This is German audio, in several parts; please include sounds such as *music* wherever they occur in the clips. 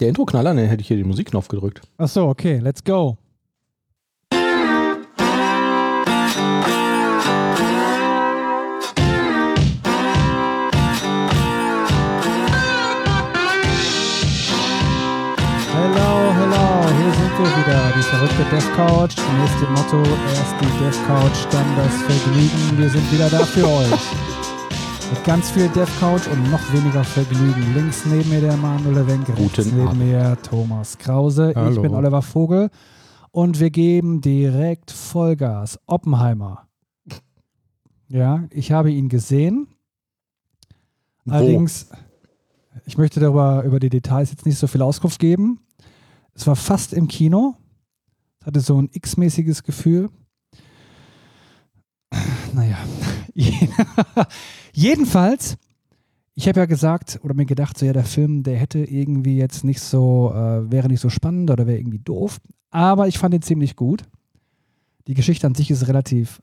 Der Intro-Knaller, ne, hätte ich hier den Musikknopf gedrückt. Ach so, okay, let's go. Hello, hello, hier sind wir wieder, die verrückte Death Couch. Nächste Motto, erst die Death Couch, dann das Vergnügen. Wir sind wieder da für euch. Mit ganz viel Death Couch und noch weniger Vergnügen. Links neben mir der Manuel Wenk, rechts Guten neben Abend. mir Thomas Krause. Ich Hallo. bin Oliver Vogel und wir geben direkt Vollgas. Oppenheimer. Ja, ich habe ihn gesehen. Allerdings, ich möchte darüber über die Details jetzt nicht so viel Auskunft geben. Es war fast im Kino. Es hatte so ein X-mäßiges Gefühl. Naja. *laughs* Jedenfalls, ich habe ja gesagt oder mir gedacht, so ja, der Film, der hätte irgendwie jetzt nicht so, äh, wäre nicht so spannend oder wäre irgendwie doof. Aber ich fand ihn ziemlich gut. Die Geschichte an sich ist relativ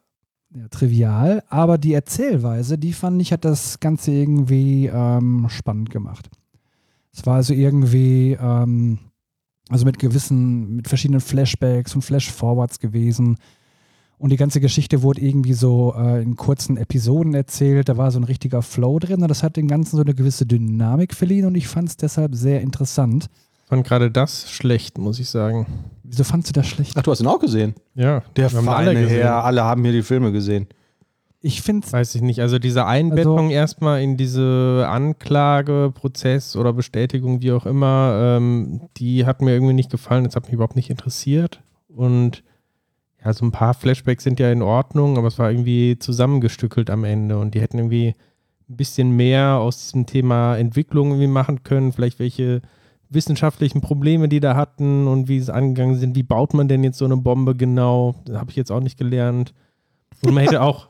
ja, trivial, aber die Erzählweise, die fand ich, hat das Ganze irgendwie ähm, spannend gemacht. Es war also irgendwie, ähm, also mit gewissen, mit verschiedenen Flashbacks und Flashforwards gewesen. Und die ganze Geschichte wurde irgendwie so äh, in kurzen Episoden erzählt. Da war so ein richtiger Flow drin und das hat dem Ganzen so eine gewisse Dynamik verliehen und ich fand es deshalb sehr interessant. fand gerade das schlecht, muss ich sagen. Wieso fandst du das schlecht? Ach, du hast ihn auch gesehen? Ja, Der alle feine gesehen. Herr, alle haben hier die Filme gesehen. Ich finde es Weiß ich nicht. Also diese Einbettung Also- erstmal in diese Anklage, Prozess oder Bestätigung, wie auch immer, ähm, die hat mir irgendwie nicht gefallen. Das hat mich überhaupt nicht interessiert. Und ja, so ein paar Flashbacks sind ja in Ordnung, aber es war irgendwie zusammengestückelt am Ende und die hätten irgendwie ein bisschen mehr aus diesem Thema Entwicklung irgendwie machen können. Vielleicht welche wissenschaftlichen Probleme, die da hatten und wie sie angegangen sind. Wie baut man denn jetzt so eine Bombe genau? Das habe ich jetzt auch nicht gelernt. Und man hätte *laughs* auch,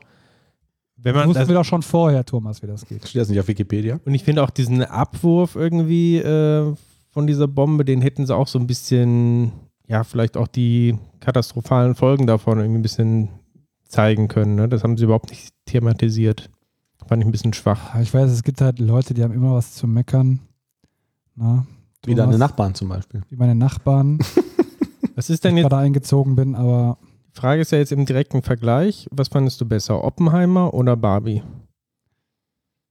wenn man wussten das, wir doch schon vorher, Thomas, wie das geht. Steht das nicht auf Wikipedia? und ich finde auch diesen Abwurf irgendwie äh, von dieser Bombe, den hätten sie auch so ein bisschen, ja, vielleicht auch die katastrophalen Folgen davon irgendwie ein bisschen zeigen können. Ne? Das haben sie überhaupt nicht thematisiert. Fand ich ein bisschen schwach. Ah, Ich weiß, es gibt halt Leute, die haben immer was zu meckern. Na, Wie Thomas, deine Nachbarn zum Beispiel. Wie meine Nachbarn, *laughs* Was ist denn ich jetzt, gerade eingezogen bin, aber die Frage ist ja jetzt im direkten Vergleich, was fandest du besser, Oppenheimer oder Barbie?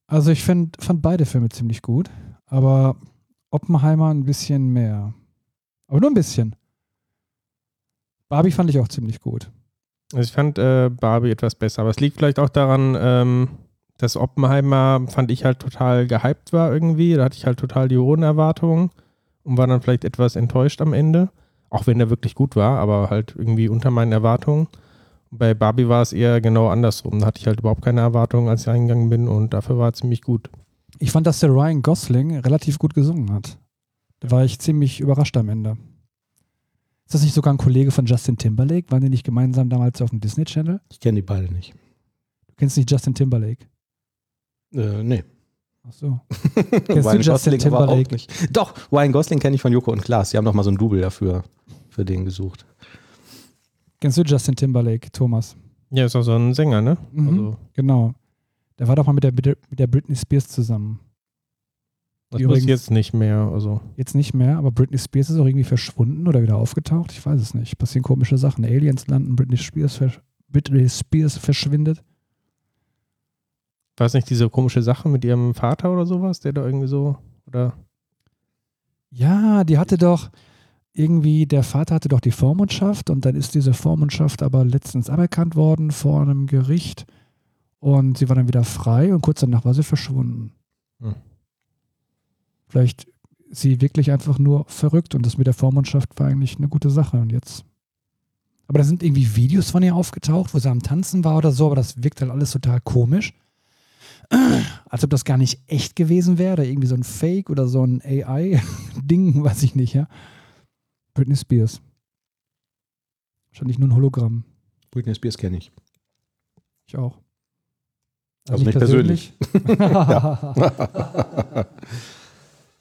also ich find, fand beide Filme ziemlich gut, aber Oppenheimer ein bisschen mehr. Aber nur ein bisschen. Barbie fand ich auch ziemlich gut. Also ich fand äh, Barbie etwas besser, aber es liegt vielleicht auch daran, ähm, dass Oppenheimer, fand ich halt total gehypt war irgendwie. Da hatte ich halt total die hohen Erwartungen und war dann vielleicht etwas enttäuscht am Ende. Auch wenn der wirklich gut war, aber halt irgendwie unter meinen Erwartungen. Bei Barbie war es eher genau andersrum. Da hatte ich halt überhaupt keine Erwartungen, als ich reingegangen bin und dafür war er ziemlich gut. Ich fand, dass der Ryan Gosling relativ gut gesungen hat. Da war ich ziemlich überrascht am Ende. Ist das nicht sogar ein Kollege von Justin Timberlake? Waren die nicht gemeinsam damals auf dem Disney Channel? Ich kenne die beide nicht. Du kennst nicht Justin Timberlake? Äh, nee. Ach so. *laughs* Kennst du Ryan Justin Gosling aber auch Timberlake? nicht. Doch, Ryan Gosling kenne ich von Joko und Klaas. Die haben doch mal so ein Double dafür, für den gesucht. Kennst du Justin Timberlake, Thomas? Ja, ist auch so ein Sänger, ne? Mhm. Also, Genau. Der war doch mal mit der, mit der Britney Spears zusammen. Das übrigens- jetzt nicht mehr. Also, Jetzt nicht mehr, aber Britney Spears ist auch irgendwie verschwunden oder wieder aufgetaucht. Ich weiß es nicht. Passieren komische Sachen. Aliens landen, Britney Spears, versch Britney Spears verschwindet. war es nicht diese komische Sache mit ihrem Vater oder sowas, der da irgendwie so, oder? Ja, die hatte doch irgendwie, der Vater hatte doch die Vormundschaft und dann ist diese Vormundschaft aber letztens aberkannt worden vor einem Gericht und sie war dann wieder frei und kurz danach war sie verschwunden. Hm. Vielleicht sie wirklich einfach nur verrückt und das mit der Vormundschaft war eigentlich eine gute Sache und jetzt. Aber da sind irgendwie Videos von ihr aufgetaucht, wo sie am Tanzen war oder so, aber das wirkt halt alles total komisch. *clears throat* Als ob das gar nicht echt gewesen wäre, irgendwie so ein Fake oder so ein AI-Ding, *laughs* weiß ich nicht, ja. Britney Spears. Wahrscheinlich nur ein Hologramm. Britney Spears kenne ich. Ich auch. Also nicht persönlich. *laughs* *laughs*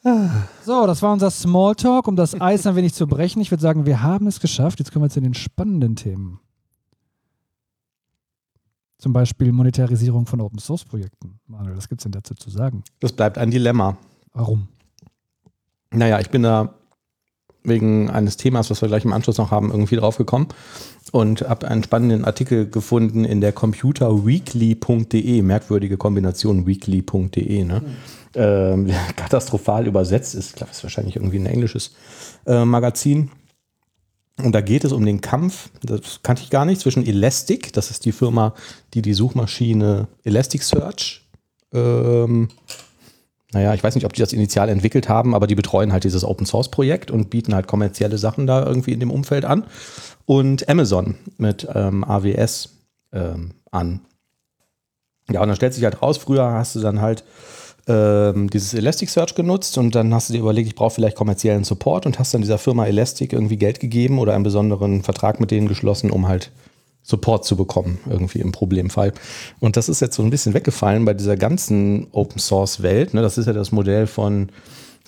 so, das war unser Smalltalk, um das Eis ein wenig zu brechen. Ich würde sagen, wir haben es geschafft. Jetzt kommen wir zu den spannenden Themen. Zum Beispiel Monetarisierung von Open Source Projekten. Manuel, was gibt es denn dazu zu sagen? Das bleibt ein Dilemma. Warum? Naja, ich bin da wegen eines Themas, was wir gleich im Anschluss noch haben, irgendwie drauf gekommen und habe einen spannenden Artikel gefunden in der computerweekly.de, merkwürdige Kombination weekly.de, ne? Ähm, *laughs* katastrophal übersetzt ist, ich glaube, ist wahrscheinlich irgendwie ein englisches äh, Magazin. Und da geht es um den Kampf, das kannte ich gar nicht, zwischen Elastic, das ist die Firma, die die Suchmaschine Elasticsearch ähm, naja, ich weiß nicht, ob die das initial entwickelt haben, aber die betreuen halt dieses Open Source Projekt und bieten halt kommerzielle Sachen da irgendwie in dem Umfeld an. Und Amazon mit ähm, AWS ähm, an. Ja, und dann stellt sich halt raus, früher hast du dann halt ähm, dieses Elasticsearch genutzt und dann hast du dir überlegt, ich brauche vielleicht kommerziellen Support und hast dann dieser Firma Elastic irgendwie Geld gegeben oder einen besonderen Vertrag mit denen geschlossen, um halt Support zu bekommen, irgendwie im Problemfall. Und das ist jetzt so ein bisschen weggefallen bei dieser ganzen Open Source Welt. Ne? Das ist ja das Modell von,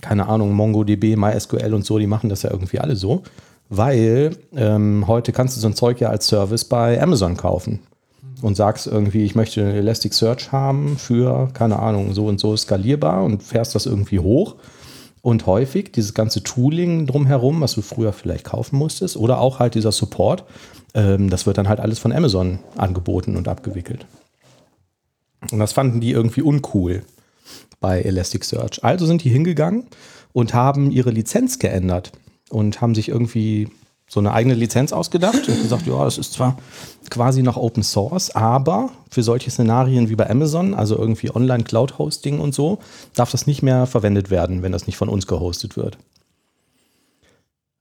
keine Ahnung, MongoDB, MySQL und so, die machen das ja irgendwie alle so. Weil ähm, heute kannst du so ein Zeug ja als Service bei Amazon kaufen und sagst irgendwie, ich möchte Elasticsearch haben für, keine Ahnung, so und so skalierbar und fährst das irgendwie hoch. Und häufig dieses ganze Tooling drumherum, was du früher vielleicht kaufen musstest, oder auch halt dieser Support, ähm, das wird dann halt alles von Amazon angeboten und abgewickelt. Und das fanden die irgendwie uncool bei Elasticsearch. Also sind die hingegangen und haben ihre Lizenz geändert und haben sich irgendwie so eine eigene Lizenz ausgedacht und gesagt, ja, das ist zwar quasi noch Open Source, aber für solche Szenarien wie bei Amazon, also irgendwie Online Cloud Hosting und so, darf das nicht mehr verwendet werden, wenn das nicht von uns gehostet wird.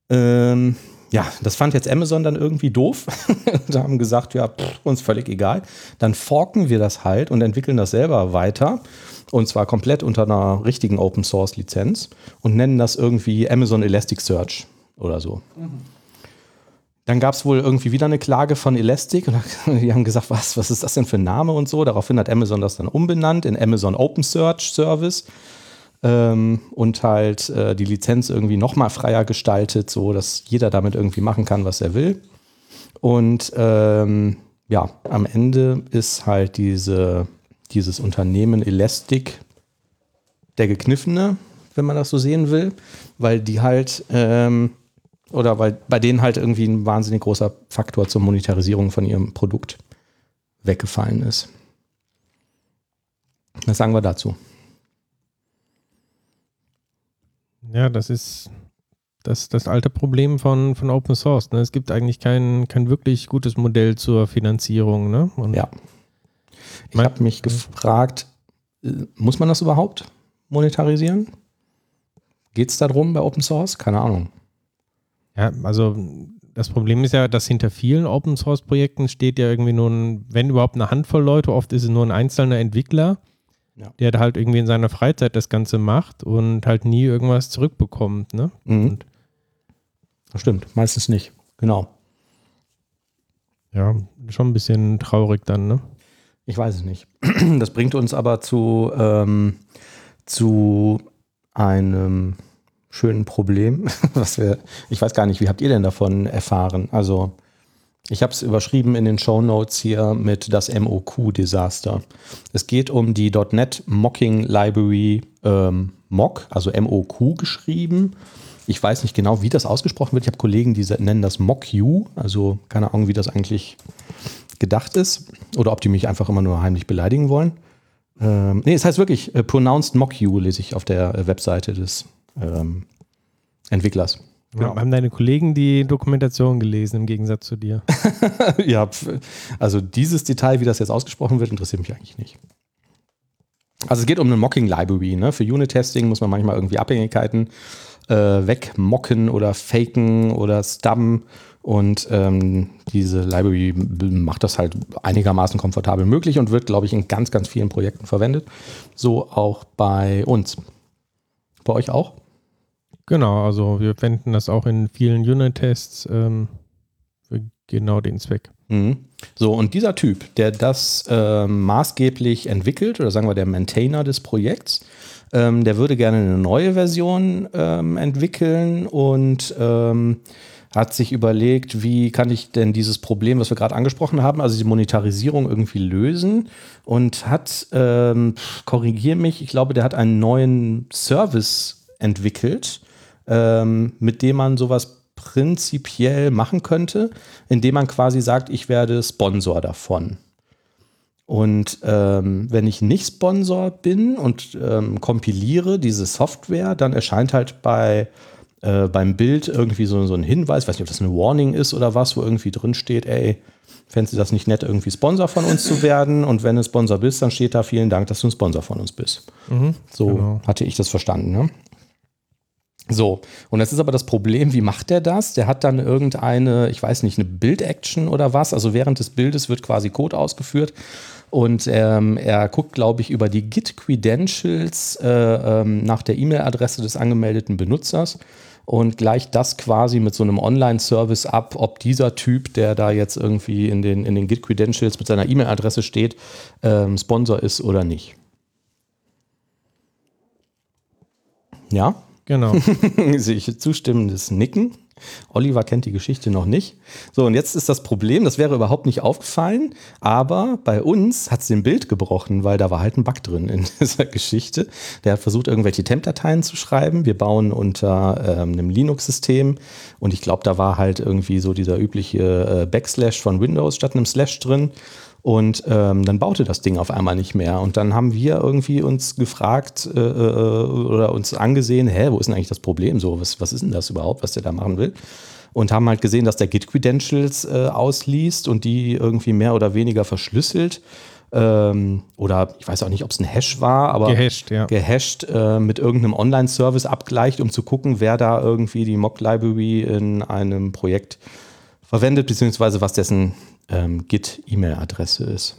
Ähm, ja, das fand jetzt Amazon dann irgendwie doof *laughs* und haben gesagt, ja, pff, uns völlig egal. Dann forken wir das halt und entwickeln das selber weiter. Und zwar komplett unter einer richtigen Open Source Lizenz und nennen das irgendwie Amazon Elasticsearch oder so. Mhm. Dann gab es wohl irgendwie wieder eine Klage von Elastic und *laughs* die haben gesagt, was, was ist das denn für ein Name und so. Daraufhin hat Amazon das dann umbenannt in Amazon Open Search Service ähm, und halt äh, die Lizenz irgendwie nochmal freier gestaltet, so dass jeder damit irgendwie machen kann, was er will. Und ähm, ja, am Ende ist halt diese, dieses Unternehmen Elastic der gekniffene, wenn man das so sehen will, weil die halt ähm, oder weil bei denen halt irgendwie ein wahnsinnig großer Faktor zur Monetarisierung von ihrem Produkt weggefallen ist. Was sagen wir dazu? Ja, das ist das, das alte Problem von, von Open Source. Ne? Es gibt eigentlich kein, kein wirklich gutes Modell zur Finanzierung. Ne? Und ja. Ich habe mich gefragt, äh, muss man das überhaupt monetarisieren? Geht es darum bei Open Source? Keine Ahnung. Ja, also das Problem ist ja, dass hinter vielen Open Source Projekten steht ja irgendwie nur ein, wenn überhaupt eine Handvoll Leute, oft ist es nur ein einzelner Entwickler ja. der halt irgendwie in seiner Freizeit das Ganze macht und halt nie irgendwas zurückbekommt. Ne? Mhm. das stimmt, meistens nicht. Genau. Ja, schon ein bisschen traurig dann, ne? Ich weiß es nicht. *clears throat* Das bringt uns aber zu, ähm, zu einem schönen Problem, *laughs* was wir, ich weiß gar nicht, wie habt ihr denn davon erfahren? Also ich habe es überschrieben in den Show Notes hier mit das MOQ-Desaster. Es geht um die .NET Mocking Library ähm, Mock, also MOQ geschrieben. Ich weiß nicht genau, wie das ausgesprochen wird. Ich habe Kollegen, die nennen das MockU, also keine Ahnung, wie das eigentlich gedacht ist. Oder ob die mich einfach immer nur heimlich beleidigen wollen. Ähm, nee, es heißt wirklich äh, Pronounced MockU, lese ich auf der äh, Webseite des ähm, Entwicklers. Genau. Haben deine Kollegen die Dokumentation gelesen im Gegensatz zu dir? *laughs* ja, also dieses Detail, wie das jetzt ausgesprochen wird, interessiert mich eigentlich nicht. Also es geht um eine Mocking Library. Ne? Für Unit-Testing muss man manchmal irgendwie Abhängigkeiten äh, wegmocken oder faken oder stubben. Und ähm, diese Library macht das halt einigermaßen komfortabel möglich und wird, glaube ich, in ganz, ganz vielen Projekten verwendet. So auch bei uns. Bei euch auch? Genau, also wir wenden das auch in vielen Unit-Tests ähm, für genau den Zweck. Mhm. So, und dieser Typ, der das ähm, maßgeblich entwickelt, oder sagen wir der Maintainer des Projekts, ähm, der würde gerne eine neue Version ähm, entwickeln und ähm, hat sich überlegt, wie kann ich denn dieses Problem, was wir gerade angesprochen haben, also die Monetarisierung irgendwie lösen und hat, ähm, korrigier mich, ich glaube, der hat einen neuen Service entwickelt, ähm, mit dem man sowas prinzipiell machen könnte, indem man quasi sagt, ich werde Sponsor davon. Und ähm, wenn ich nicht Sponsor bin und ähm, kompiliere diese Software, dann erscheint halt bei, äh, beim Bild irgendwie so, so ein Hinweis, weiß nicht, ob das eine Warning ist oder was, wo irgendwie drin steht, ey, fändest du das nicht nett, irgendwie Sponsor von uns zu werden? Und wenn du Sponsor bist, dann steht da vielen Dank, dass du ein Sponsor von uns bist. Mhm, so genau. hatte ich das verstanden. Ne? So, und das ist aber das Problem, wie macht der das? Der hat dann irgendeine, ich weiß nicht, eine Bild-Action oder was. Also während des Bildes wird quasi Code ausgeführt und ähm, er guckt, glaube ich, über die Git-Credentials äh, ähm, nach der E-Mail-Adresse des angemeldeten Benutzers und gleicht das quasi mit so einem Online-Service ab, ob dieser Typ, der da jetzt irgendwie in den, in den Git-Credentials mit seiner E-Mail-Adresse steht, ähm, Sponsor ist oder nicht. Ja? Genau. *laughs* Ich zustimmendes Nicken. Oliver kennt die Geschichte noch nicht. So, und jetzt ist das Problem, das wäre überhaupt nicht aufgefallen, aber bei uns hat es den Bild gebrochen, weil da war halt ein Bug drin in *laughs* dieser Geschichte. Der hat versucht, irgendwelche Temp-Dateien zu schreiben. Wir bauen unter ähm, einem Linux-System und ich glaube, da war halt irgendwie so dieser übliche äh, Backslash von Windows statt einem Slash drin. Und ähm, dann baute das Ding auf einmal nicht mehr. Und dann haben wir irgendwie uns gefragt äh, äh, oder uns angesehen, hä, wo ist denn eigentlich das Problem so? Was, was ist denn das überhaupt, was der da machen will? Und haben halt gesehen, dass der Git-Credentials äh, ausliest und die irgendwie mehr oder weniger verschlüsselt. Ähm, oder ich weiß auch nicht, ob es ein Hash war, aber gehasht, ja. gehasht äh, mit irgendeinem Online-Service abgleicht, um zu gucken, wer da irgendwie die Mock-Library in einem Projekt verwendet, beziehungsweise was dessen ähm, Git-E-Mail-Adresse ist.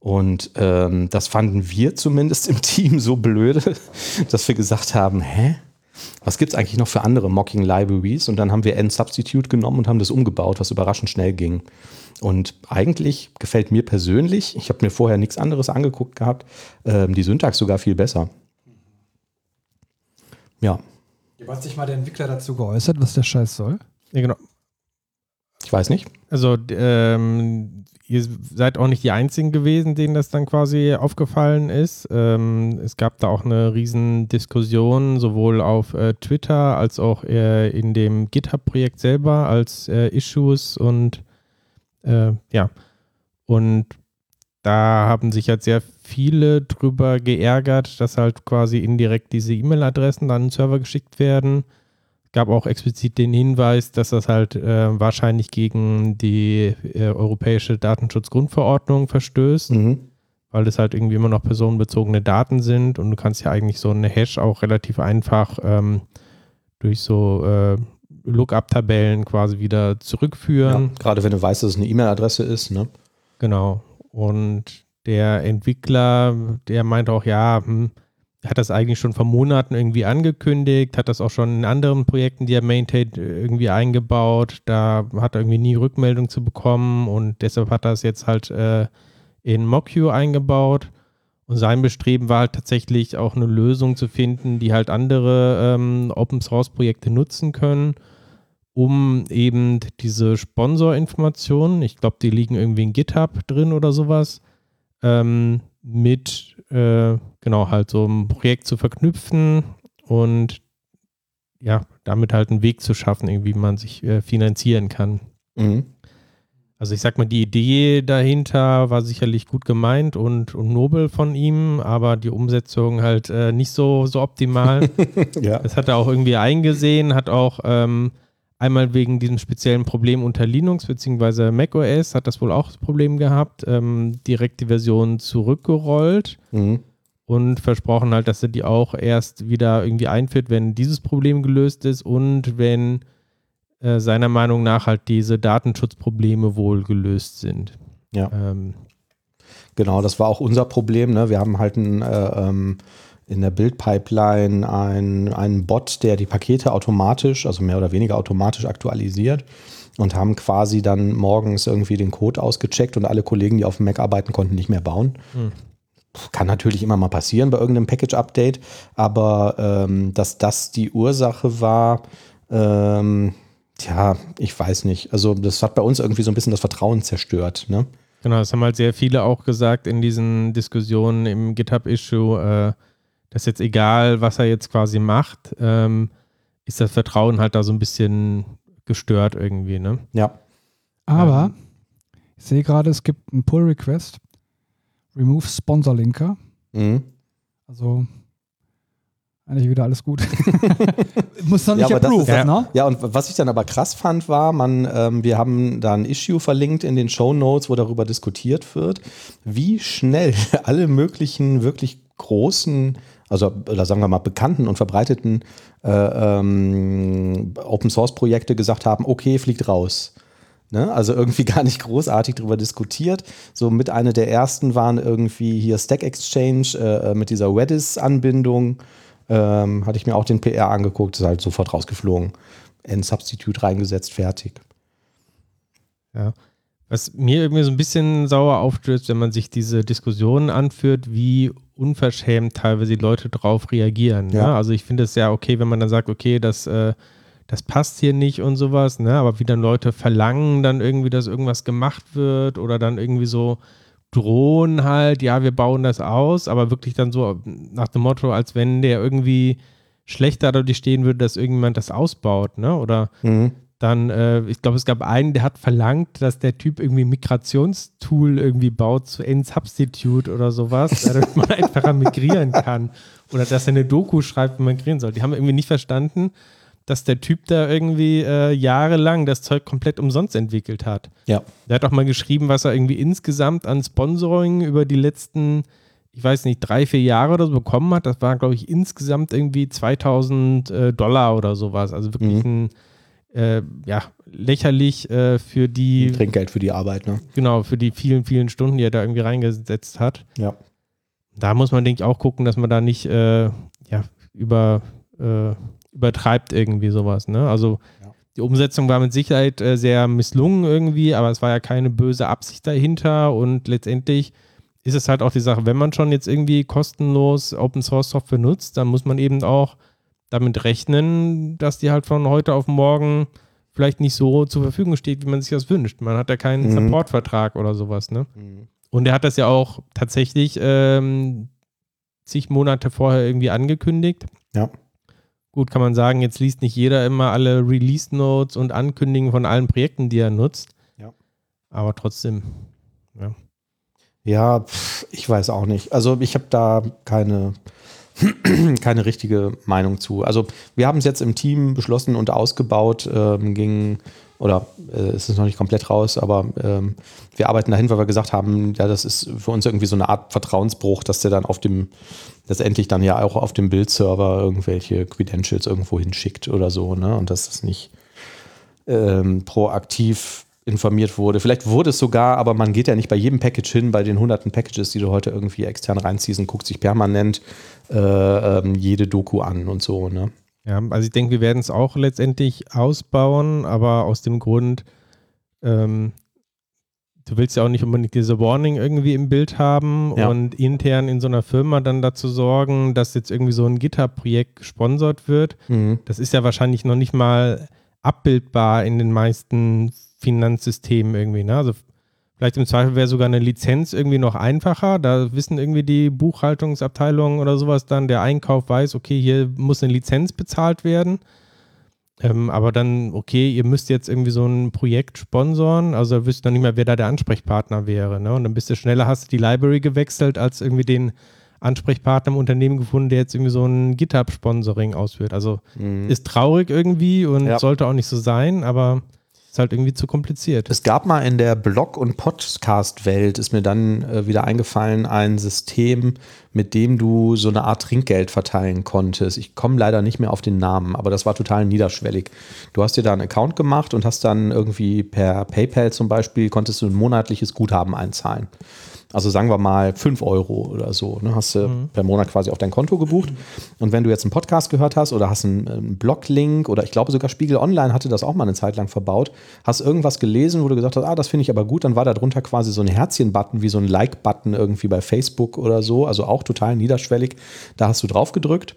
Und ähm, das fanden wir zumindest im Team so blöde, *laughs* dass wir gesagt haben, hä? Was gibt es eigentlich noch für andere Mocking Libraries? Und dann haben wir N-Substitute genommen und haben das umgebaut, was überraschend schnell ging. Und eigentlich gefällt mir persönlich, ich habe mir vorher nichts anderes angeguckt gehabt, ähm, die Syntax sogar viel besser. Ja. Hat sich mal der Entwickler dazu geäußert, was der Scheiß soll? Ja, genau. Ich weiß nicht. Also, ähm, ihr seid auch nicht die Einzigen gewesen, denen das dann quasi aufgefallen ist. Ähm, es gab da auch eine riesen Diskussion, sowohl auf äh, Twitter als auch äh, in dem GitHub-Projekt selber als äh, Issues und äh, ja. Und da haben sich halt sehr viele drüber geärgert, dass halt quasi indirekt diese E-Mail-Adressen dann an den Server geschickt werden gab auch explizit den Hinweis, dass das halt äh, wahrscheinlich gegen die äh, europäische Datenschutzgrundverordnung verstößt, mhm. weil das halt irgendwie immer noch personenbezogene Daten sind und du kannst ja eigentlich so eine Hash auch relativ einfach ähm, durch so äh, Lookup-Tabellen quasi wieder zurückführen. Ja, gerade wenn du weißt, dass es eine E-Mail-Adresse ist, ne? Genau. Und der Entwickler, der meint auch, ja, hm, hat das eigentlich schon vor Monaten irgendwie angekündigt, hat das auch schon in anderen Projekten, die er maintained, irgendwie eingebaut. Da hat er irgendwie nie Rückmeldung zu bekommen und deshalb hat er es jetzt halt äh, in MockU eingebaut. Und sein Bestreben war halt tatsächlich auch eine Lösung zu finden, die halt andere ähm, Open Source Projekte nutzen können, um eben diese Sponsorinformationen, ich glaube, die liegen irgendwie in GitHub drin oder sowas, ähm, mit äh, genau halt so ein Projekt zu verknüpfen und ja, damit halt einen Weg zu schaffen, irgendwie wie man sich äh, finanzieren kann. Mhm. Also ich sag mal, die Idee dahinter war sicherlich gut gemeint und, und nobel von ihm, aber die Umsetzung halt äh, nicht so, so optimal. *laughs* ja. Das hat er auch irgendwie eingesehen, hat auch ähm, Einmal wegen diesem speziellen Problem unter Linux bzw. macOS hat das wohl auch das Problem gehabt, ähm, direkt die Version zurückgerollt mhm. Und versprochen halt, dass er die auch erst wieder irgendwie einführt, wenn dieses Problem gelöst ist und wenn äh, seiner Meinung nach halt diese Datenschutzprobleme wohl gelöst sind. Ja. Ähm, genau, das war auch unser Problem. Ne? Wir haben halt ein äh, ähm in der Bildpipeline ein, einen Bot, der die Pakete automatisch, also mehr oder weniger automatisch aktualisiert und haben quasi dann morgens irgendwie den Code ausgecheckt und alle Kollegen, die auf dem Mac arbeiten, konnten nicht mehr bauen. Hm. Kann natürlich immer mal passieren bei irgendeinem Package-Update, aber ähm, dass das die Ursache war, ähm, tja, ich weiß nicht. Also das hat bei uns irgendwie so ein bisschen das Vertrauen zerstört. Ne? Genau, das haben halt sehr viele auch gesagt in diesen Diskussionen im GitHub-Issue. Äh, das ist jetzt egal, was er jetzt quasi macht. Ähm, ist das Vertrauen halt da so ein bisschen gestört irgendwie, ne? Ja. Aber ich sehe gerade, es gibt einen Pull-Request. Remove Sponsor Linker. Mhm. Also eigentlich wieder alles gut. *laughs* Muss doch nicht Ja, das approved, ist- ne? Ja, und was ich dann aber krass fand, war, man, ähm, wir haben da ein Issue verlinkt in den Show Notes, wo darüber diskutiert wird, wie schnell *laughs* alle möglichen wirklich großen, also oder sagen wir mal bekannten und verbreiteten äh, ähm, Open Source Projekte gesagt haben, okay, fliegt raus. Ne? Also irgendwie *laughs* gar nicht großartig darüber diskutiert. So mit einer der ersten waren irgendwie hier Stack Exchange äh, mit dieser Redis-Anbindung. Ähm, hatte ich mir auch den PR angeguckt, ist halt sofort rausgeflogen. N-Substitute reingesetzt, fertig. Ja. Was mir irgendwie so ein bisschen sauer aufstößt, wenn man sich diese Diskussionen anführt, wie unverschämt teilweise die Leute drauf reagieren. Ja. Ne? Also ich finde es ja okay, wenn man dann sagt, okay, das, äh, das passt hier nicht und sowas, ne? aber wie dann Leute verlangen dann irgendwie, dass irgendwas gemacht wird oder dann irgendwie so drohen halt, ja, wir bauen das aus, aber wirklich dann so nach dem Motto, als wenn der irgendwie schlechter dadurch stehen würde, dass irgendjemand das ausbaut, ne? Oder Mhm. dann, äh, ich glaube, es gab einen, der hat verlangt, dass der Typ irgendwie ein Migrationstool irgendwie baut zu N-Substitute oder sowas, *laughs* damit man einfacher migrieren kann. Oder dass er eine Doku schreibt, wie man migrieren soll. Die haben irgendwie nicht verstanden, dass der Typ da irgendwie äh, jahrelang das Zeug komplett umsonst entwickelt hat. Ja. Der hat auch mal geschrieben, was er irgendwie insgesamt an Sponsoring über die letzten, ich weiß nicht, drei, vier Jahre oder so bekommen hat. Das war, glaube ich, insgesamt irgendwie 2000 äh, Dollar oder sowas. Also wirklich ein, äh, ja, lächerlich äh, für die, Trinkgeld für die Arbeit, ne? genau, für die vielen, vielen Stunden, die er da irgendwie reingesetzt hat. Ja. Da muss man, denke ich, auch gucken, dass man da nicht, äh, ja, über, äh, übertreibt irgendwie sowas, ne? Also, Ja. die Umsetzung war mit Sicherheit äh, sehr misslungen irgendwie, aber es war ja keine böse Absicht dahinter und letztendlich ist es halt auch die Sache, wenn man schon jetzt irgendwie kostenlos Open Source Software nutzt, dann muss man eben auch damit rechnen, dass die halt von heute auf morgen vielleicht nicht so zur Verfügung steht, wie man sich das wünscht. Man hat ja keinen Mhm. Supportvertrag oder sowas, ne? Und er hat das ja auch tatsächlich ähm, zig Monate vorher irgendwie angekündigt. Ja. Gut, kann man sagen, jetzt liest nicht jeder immer alle Release Notes und Ankündigungen von allen Projekten, die er nutzt. Ja. Aber trotzdem. Ja, pff, ich weiß auch nicht. Also ich habe da keine, *clears throat* keine richtige Meinung zu. Also wir haben es jetzt im Team beschlossen und ausgebaut, ähm, ging, oder äh, es ist noch nicht komplett raus, aber ähm, wir arbeiten dahin, weil wir gesagt haben, ja, das ist für uns irgendwie so eine Art Vertrauensbruch, dass der dann auf dem, letztendlich dann ja auch auf dem Bildserver irgendwelche Credentials irgendwo hinschickt oder so, ne? Und dass es nicht ähm, proaktiv informiert wurde. Vielleicht wurde es sogar, aber man geht ja nicht bei jedem Package hin, bei den hunderten Packages, die du heute irgendwie extern reinziehst und guckt sich permanent äh, ähm, jede Doku an und so, ne? Ja, also ich denke, wir werden es auch letztendlich ausbauen, aber aus dem Grund, ähm, du willst ja auch nicht unbedingt diese Warning irgendwie im Bild haben Ja. und intern in so einer Firma dann dazu sorgen, dass jetzt irgendwie so ein GitHub-Projekt gesponsert wird. Mhm. Das ist ja wahrscheinlich noch nicht mal abbildbar in den meisten Finanzsystemen irgendwie. Ne? Also vielleicht im Zweifel wäre sogar eine Lizenz irgendwie noch einfacher. Da wissen irgendwie die Buchhaltungsabteilungen oder sowas dann, der Einkauf weiß, okay, hier muss eine Lizenz bezahlt werden. Ähm, aber dann, okay, ihr müsst jetzt irgendwie so ein Projekt sponsoren, also da wüsst ihr noch nicht mehr, wer da der Ansprechpartner wäre. Ne? Und dann bist du schneller, hast du die Library gewechselt, als irgendwie den Ansprechpartner im Unternehmen gefunden, der jetzt irgendwie so ein GitHub-Sponsoring ausführt. Also Mhm. ist traurig irgendwie und Ja. sollte auch nicht so sein, aber ist halt irgendwie zu kompliziert. Es gab mal in der Blog- und Podcast-Welt, ist mir dann äh, wieder eingefallen, ein System, mit dem du so eine Art Trinkgeld verteilen konntest. Ich komme leider nicht mehr auf den Namen, aber das war total niederschwellig. Du hast dir da einen Account gemacht und hast dann irgendwie per PayPal zum Beispiel, konntest du ein monatliches Guthaben einzahlen. Also sagen wir mal 5 Euro oder so. Ne? Hast du per Monat quasi auf dein Konto gebucht. Und wenn du jetzt einen Podcast gehört hast oder hast einen, einen Blog-Link oder ich glaube sogar Spiegel Online hatte das auch mal eine Zeit lang verbaut, hast irgendwas gelesen, wo du gesagt hast, ah, das finde ich aber gut, dann war da drunter quasi so ein Herzchen-Button wie so ein Like-Button irgendwie bei Facebook oder so, also auch total niederschwellig. Da hast du drauf gedrückt.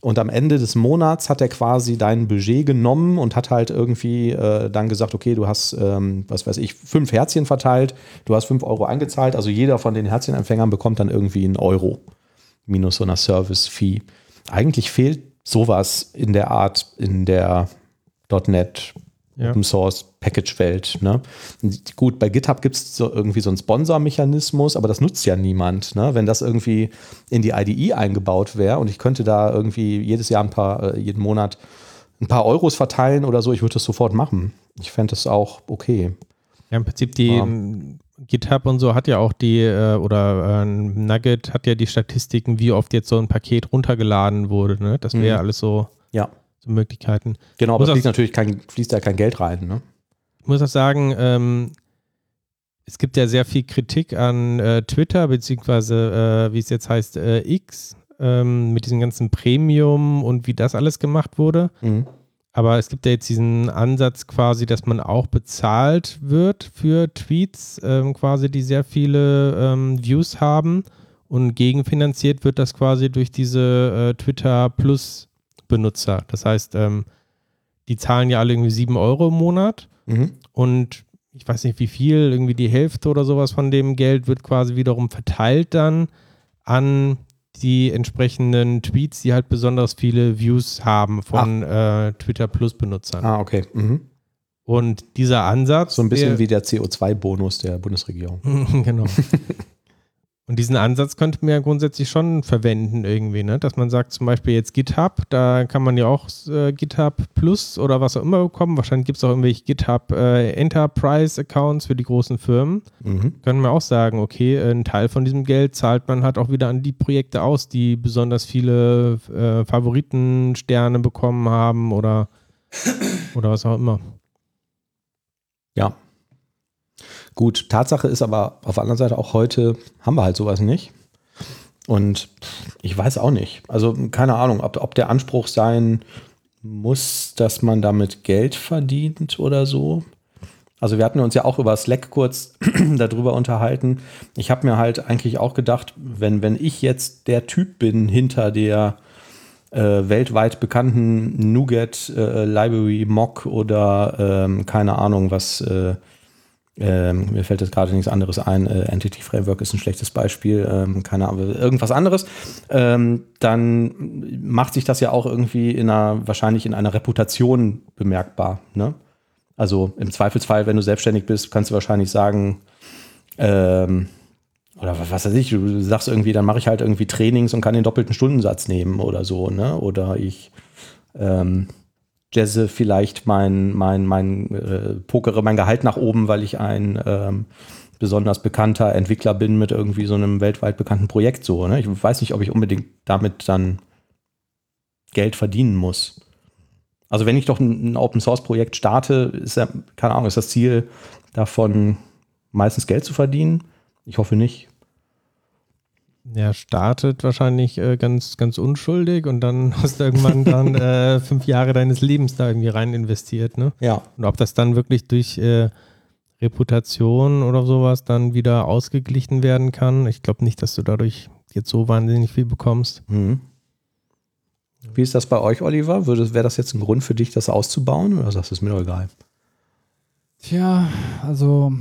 Und am Ende des Monats hat er quasi dein Budget genommen und hat halt irgendwie äh, dann gesagt, okay, du hast, ähm, was weiß ich, fünf Herzchen verteilt, du hast fünf Euro eingezahlt, also jeder von den Herzchenempfängern bekommt dann irgendwie einen Euro minus so einer Service-Fee. Eigentlich fehlt sowas in der Art in der .NET Ja. Open Source Package Welt. Ne? Gut, bei GitHub gibt es so irgendwie so einen Sponsor-Mechanismus, aber das nutzt ja niemand. Ne? Wenn das irgendwie in die IDE eingebaut wäre und ich könnte da irgendwie jedes Jahr ein paar, äh, jeden Monat ein paar Euros verteilen oder so, ich würde das sofort machen. Ich fände das auch okay. Ja, im Prinzip die Ja. ähm, GitHub und so hat ja auch die, äh, oder äh, Nugget hat ja die Statistiken, wie oft jetzt so ein Paket runtergeladen wurde. Ne? Das wäre Mhm. alles so, Ja. So Möglichkeiten. Genau, aber fließt natürlich kein, fließt da kein Geld rein. Ne? Ich muss auch sagen, ähm, es gibt ja sehr viel Kritik an äh, Twitter, beziehungsweise, äh, wie es jetzt heißt, äh, X, ähm, mit diesem ganzen Premium und wie das alles gemacht wurde. Mhm. Aber es gibt ja jetzt diesen Ansatz quasi, dass man auch bezahlt wird für Tweets, ähm, quasi, die sehr viele ähm, Views haben. Und gegenfinanziert wird das quasi durch diese äh, Twitter Plus Benutzer. Das heißt, ähm, die zahlen ja alle irgendwie 7 Euro im Monat Mhm. und ich weiß nicht wie viel, irgendwie die Hälfte oder sowas von dem Geld wird quasi wiederum verteilt dann an die entsprechenden Tweets, die halt besonders viele Views haben von äh, Twitter Plus Benutzern. Ah, okay. Mhm. Und dieser Ansatz. So ein bisschen der- wie der CO2-Bonus der Bundesregierung. *laughs* genau. *laughs* Und diesen Ansatz könnte man ja grundsätzlich schon verwenden irgendwie, ne? Dass man sagt, zum Beispiel jetzt GitHub, da kann man ja auch äh, GitHub Plus oder was auch immer bekommen. Wahrscheinlich gibt es auch irgendwelche GitHub äh, Enterprise Accounts für die großen Firmen. Mhm. Können wir auch sagen, okay, äh, ein Teil von diesem Geld zahlt man halt auch wieder an die Projekte aus, die besonders viele äh, Favoritensterne bekommen haben oder, oder was auch immer. Ja. Gut, Tatsache ist aber auf der anderen Seite auch heute haben wir halt sowas nicht. Und ich weiß auch nicht. Also keine Ahnung, ob, ob der Anspruch sein muss, dass man damit Geld verdient oder so. Also wir hatten uns ja auch über Slack kurz *clears throat* darüber unterhalten. Ich habe mir halt eigentlich auch gedacht, wenn, wenn ich jetzt der Typ bin hinter der äh, weltweit bekannten Nougat äh, Library Mock oder ähm, keine Ahnung was, äh, ähm, mir fällt jetzt gerade nichts anderes ein, äh, Entity Framework ist ein schlechtes Beispiel, ähm, keine Ahnung, irgendwas anderes, ähm, dann macht sich das ja auch irgendwie in einer, wahrscheinlich in einer Reputation bemerkbar. Ne? Also im Zweifelsfall, wenn du selbstständig bist, kannst du wahrscheinlich sagen, ähm, oder was weiß ich, du sagst irgendwie, dann mache ich halt irgendwie Trainings und kann den doppelten Stundensatz nehmen oder so, ne? Oder ich ähm, jazze vielleicht mein, mein, mein, äh, pokere mein Gehalt nach oben, weil ich ein ähm, besonders bekannter Entwickler bin mit irgendwie so einem weltweit bekannten Projekt so. Ne? Ich weiß nicht, ob ich unbedingt damit dann Geld verdienen muss. Also wenn ich doch ein, ein Open Source Projekt starte, ist ja, keine Ahnung, ist das Ziel davon meistens Geld zu verdienen? Ich hoffe nicht. Ja, startet wahrscheinlich äh, ganz, ganz unschuldig und dann *laughs* hast du irgendwann dann äh, fünf Jahre deines Lebens da irgendwie rein investiert, ne? Ja. Und ob das dann wirklich durch äh, Reputation oder sowas dann wieder ausgeglichen werden kann, ich glaube nicht, dass du dadurch jetzt so wahnsinnig viel bekommst. Mhm. Wie ist das bei euch, Oliver? Wäre das jetzt ein Grund für dich, das auszubauen oder sagst du, ist mir doch egal? Tja, also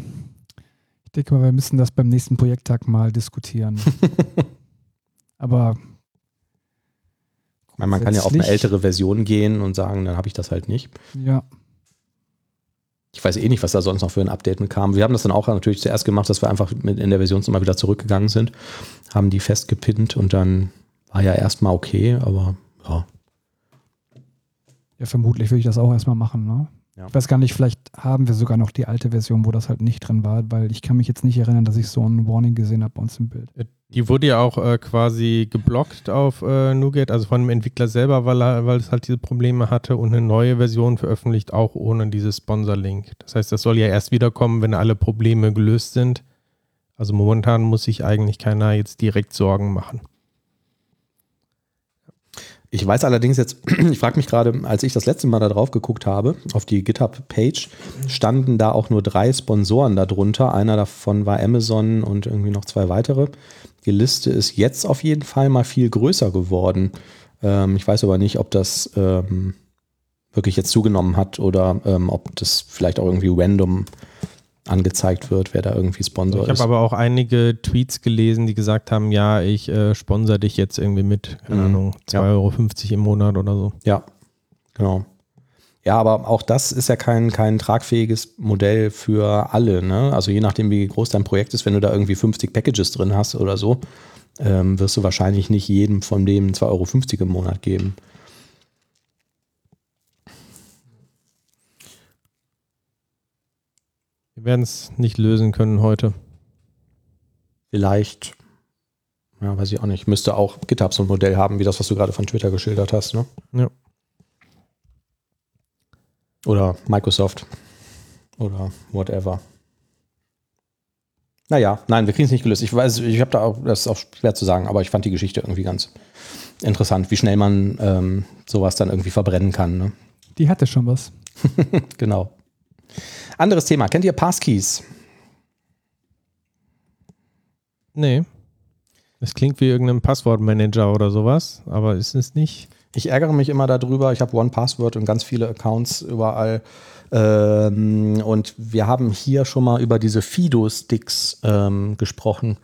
ich denke mal, wir müssen das beim nächsten Projekttag mal diskutieren. *laughs* Aber man kann ja auf eine ältere Version gehen und sagen, dann habe ich das halt nicht. Ja, Ich weiß eh nicht, was da sonst noch für ein Update mit kam. Wir haben das dann auch natürlich zuerst gemacht, dass wir einfach in der Versionsnummer wieder zurückgegangen sind, haben die festgepinnt und dann war ja erstmal okay, aber ja. ja, vermutlich würde ich das auch erstmal machen. Ne? Ja. Ich weiß gar nicht, vielleicht haben wir sogar noch die alte Version, wo das halt nicht drin war, weil ich kann mich jetzt nicht erinnern, dass ich so ein Warning gesehen habe bei uns im Bild. Die wurde ja auch äh, quasi geblockt auf äh, NuGet, also von dem Entwickler selber, weil, er, weil es halt diese Probleme hatte und eine neue Version veröffentlicht, auch ohne dieses Sponsor-Link. Das heißt, das soll ja erst wiederkommen, wenn alle Probleme gelöst sind. Also momentan muss sich eigentlich keiner jetzt direkt Sorgen machen. Ich weiß allerdings jetzt, *clears throat* ich frage mich gerade, als ich das letzte Mal da drauf geguckt habe, auf die GitHub-Page, standen da auch nur drei Sponsoren darunter. Einer davon war Amazon und irgendwie noch zwei weitere. Die Liste ist jetzt auf jeden Fall mal viel größer geworden. Ähm, ich weiß aber nicht, ob das ähm, wirklich jetzt zugenommen hat oder ähm, ob das vielleicht auch irgendwie random angezeigt wird, wer da irgendwie Sponsor Ich ist. habe aber auch einige Tweets gelesen, die gesagt haben, ja, ich äh, sponsor dich jetzt irgendwie mit, keine Mhm. Ahnung, 2,50 Ja. Euro im Monat oder so. Ja, genau. Ja, aber auch das ist ja kein, kein tragfähiges Modell für alle. Ne? Also je nachdem, wie groß dein Projekt ist, wenn du da irgendwie 50 Packages drin hast oder so, ähm, wirst du wahrscheinlich nicht jedem von dem 2,50 Euro im Monat geben. Wir werden es nicht lösen können heute. Vielleicht, ja, weiß ich auch nicht, müsste auch GitHub so ein Modell haben, wie das, was du gerade von Twitter geschildert hast. Ne? Ja. Oder Microsoft. Oder whatever. Naja, nein, wir kriegen es nicht gelöst. Ich weiß, ich habe da auch, das ist auch schwer zu sagen, aber ich fand die Geschichte irgendwie ganz interessant, wie schnell man ähm, sowas dann irgendwie verbrennen kann. Ne? Die hatte schon was. *laughs* Genau. Anderes Thema. Kennt ihr Passkeys? Nee. Es klingt wie irgendein Passwortmanager oder sowas, aber ist es nicht. Ich ärgere mich immer darüber. Ich habe One Password und ganz viele Accounts überall. Ähm, und wir haben hier schon mal über diese Fido-Sticks ähm, gesprochen.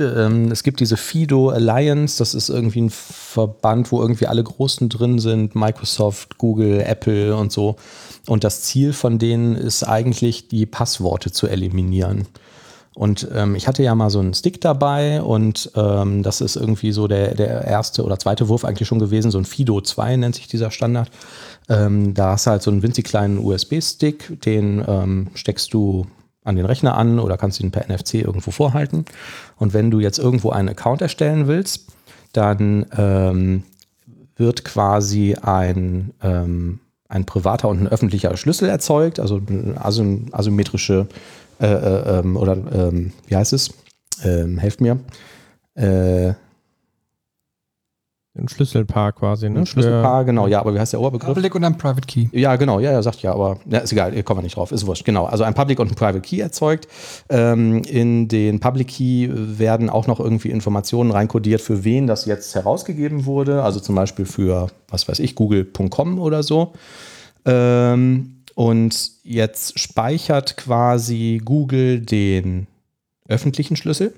Ähm, es gibt diese Fido Alliance. Das ist irgendwie ein Verband, wo irgendwie alle Großen drin sind. Microsoft, Google, Apple und so. Und das Ziel von denen ist eigentlich, die Passworte zu eliminieren. Und ähm, ich hatte ja mal so einen Stick dabei und ähm, das ist irgendwie so der, der erste oder zweite Wurf eigentlich schon gewesen, so ein Fido 2 nennt sich dieser Standard. Ähm, da hast du halt so einen winzig kleinen USB-Stick, den ähm, steckst du an den Rechner an oder kannst ihn per NFC irgendwo vorhalten. Und wenn du jetzt irgendwo einen Account erstellen willst, dann ähm, wird quasi ein, ähm, ein privater und ein öffentlicher Schlüssel erzeugt, also eine asym asymmetrische äh, äh, ähm, oder ähm, wie heißt es? Ähm, helft mir. Ein Schlüsselpaar quasi, ne? ein Schlüsselpaar, genau, ja, aber wie heißt der Oberbegriff? Public und ein Private Key. Ja, genau, ja, ja, sagt ja, aber ja, ist egal, hier kommen wir nicht drauf, ist wurscht, genau. Also ein Public und ein Private Key erzeugt. Ähm, in den Public Key werden auch noch irgendwie Informationen reinkodiert, für wen das jetzt herausgegeben wurde. Also zum Beispiel für, was weiß ich, google.com oder so. Ähm, und jetzt speichert quasi Google den öffentlichen Schlüssel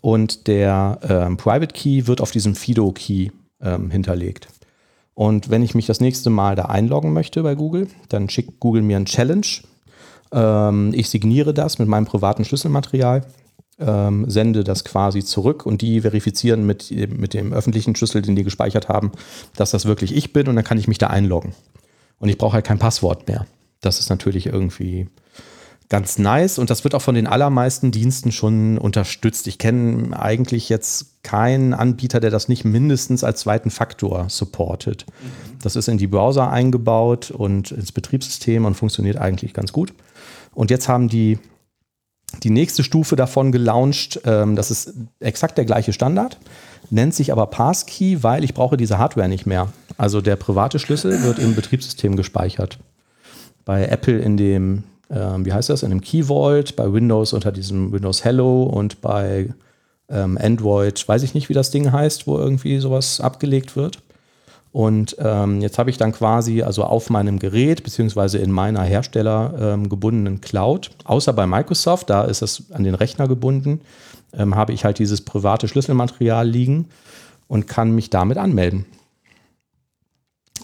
und der ähm, Private Key wird auf diesem Fido Key ähm, hinterlegt. Und wenn ich mich das nächste Mal da einloggen möchte bei Google, dann schickt Google mir ein Challenge. Ähm, ich signiere das mit meinem privaten Schlüsselmaterial, ähm, sende das quasi zurück und die verifizieren mit, mit dem öffentlichen Schlüssel, den die gespeichert haben, dass das wirklich ich bin und dann kann ich mich da einloggen. Und ich brauche halt kein Passwort mehr. Das ist natürlich irgendwie ganz nice und das wird auch von den allermeisten Diensten schon unterstützt. Ich kenne eigentlich jetzt keinen Anbieter, der das nicht mindestens als zweiten Faktor supportet. Das ist in die Browser eingebaut und ins Betriebssystem und funktioniert eigentlich ganz gut. Und jetzt haben die die nächste Stufe davon gelauncht. Ähm, das ist exakt der gleiche Standard, nennt sich aber Passkey, weil ich brauche diese Hardware nicht mehr. Also der private Schlüssel wird im Betriebssystem gespeichert. Bei Apple in dem, ähm, wie heißt das, in dem Key Vault, bei Windows unter diesem Windows Hello und bei ähm, Android, weiß ich nicht, wie das Ding heißt, wo irgendwie sowas abgelegt wird. Und ähm, jetzt habe ich dann quasi also auf meinem Gerät beziehungsweise in meiner Hersteller ähm, Cloud, außer bei Microsoft, da ist es an den Rechner gebunden, ähm, habe ich halt dieses private Schlüsselmaterial liegen und kann mich damit anmelden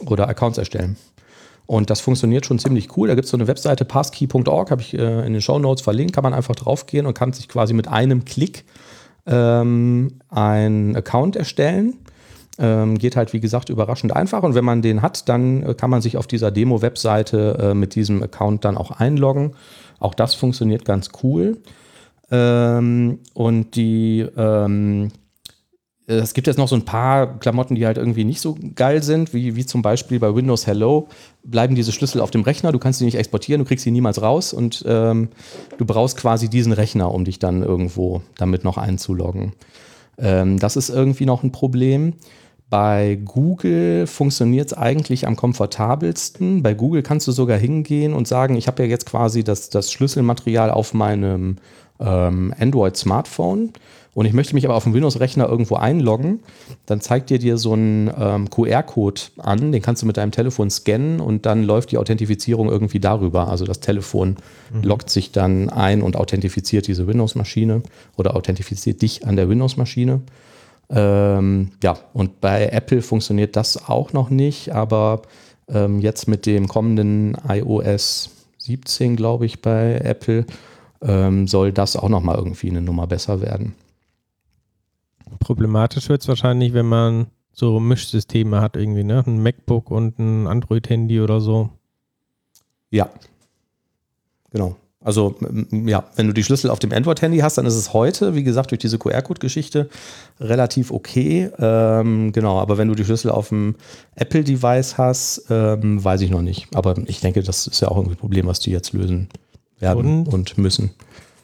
oder Accounts erstellen. Und das funktioniert schon ziemlich cool. Da gibt es so eine Webseite, passkey.org, habe ich äh, in den Show Notes verlinkt, kann man einfach draufgehen und kann sich quasi mit einem Klick ähm, einen Account erstellen. Ähm, geht halt, wie gesagt, überraschend einfach. Und wenn man den hat, dann äh, kann man sich auf dieser Demo-Webseite äh, mit diesem Account dann auch einloggen. Auch das funktioniert ganz cool. Ähm, und die, ähm, es gibt jetzt noch so ein paar Klamotten, die halt irgendwie nicht so geil sind, wie, wie zum Beispiel bei Windows Hello bleiben diese Schlüssel auf dem Rechner, du kannst sie nicht exportieren, du kriegst sie niemals raus und ähm, du brauchst quasi diesen Rechner, um dich dann irgendwo damit noch einzuloggen. Ähm, das ist irgendwie noch ein Problem. Bei Google funktioniert es eigentlich am komfortabelsten. Bei Google kannst du sogar hingehen und sagen, ich habe ja jetzt quasi das, das Schlüsselmaterial auf meinem ähm, Android-Smartphone und ich möchte mich aber auf dem Windows-Rechner irgendwo einloggen, dann zeigt dir dir so einen ähm, QR-Code an, den kannst du mit deinem Telefon scannen und dann läuft die Authentifizierung irgendwie darüber. Also das Telefon mhm. loggt sich dann ein und authentifiziert diese Windows-Maschine oder authentifiziert dich an der Windows-Maschine. Ähm, ja, und bei Apple funktioniert das auch noch nicht, aber ähm, jetzt mit dem kommenden iOS 17, glaube ich, bei Apple, ähm, soll das auch nochmal irgendwie eine Nummer besser werden. Problematisch wird es wahrscheinlich, wenn man so Mischsysteme hat irgendwie, ne? Ein MacBook und ein Android-Handy oder so. Ja. Genau. Also ja, wenn du die Schlüssel auf dem Android-Handy hast, dann ist es heute, wie gesagt, durch diese QR-Code-Geschichte relativ okay. Ähm, genau, aber wenn du die Schlüssel auf dem Apple-Device hast, ähm, weiß ich noch nicht. Aber ich denke, das ist ja auch irgendwie ein Problem, was die jetzt lösen werden und, und müssen.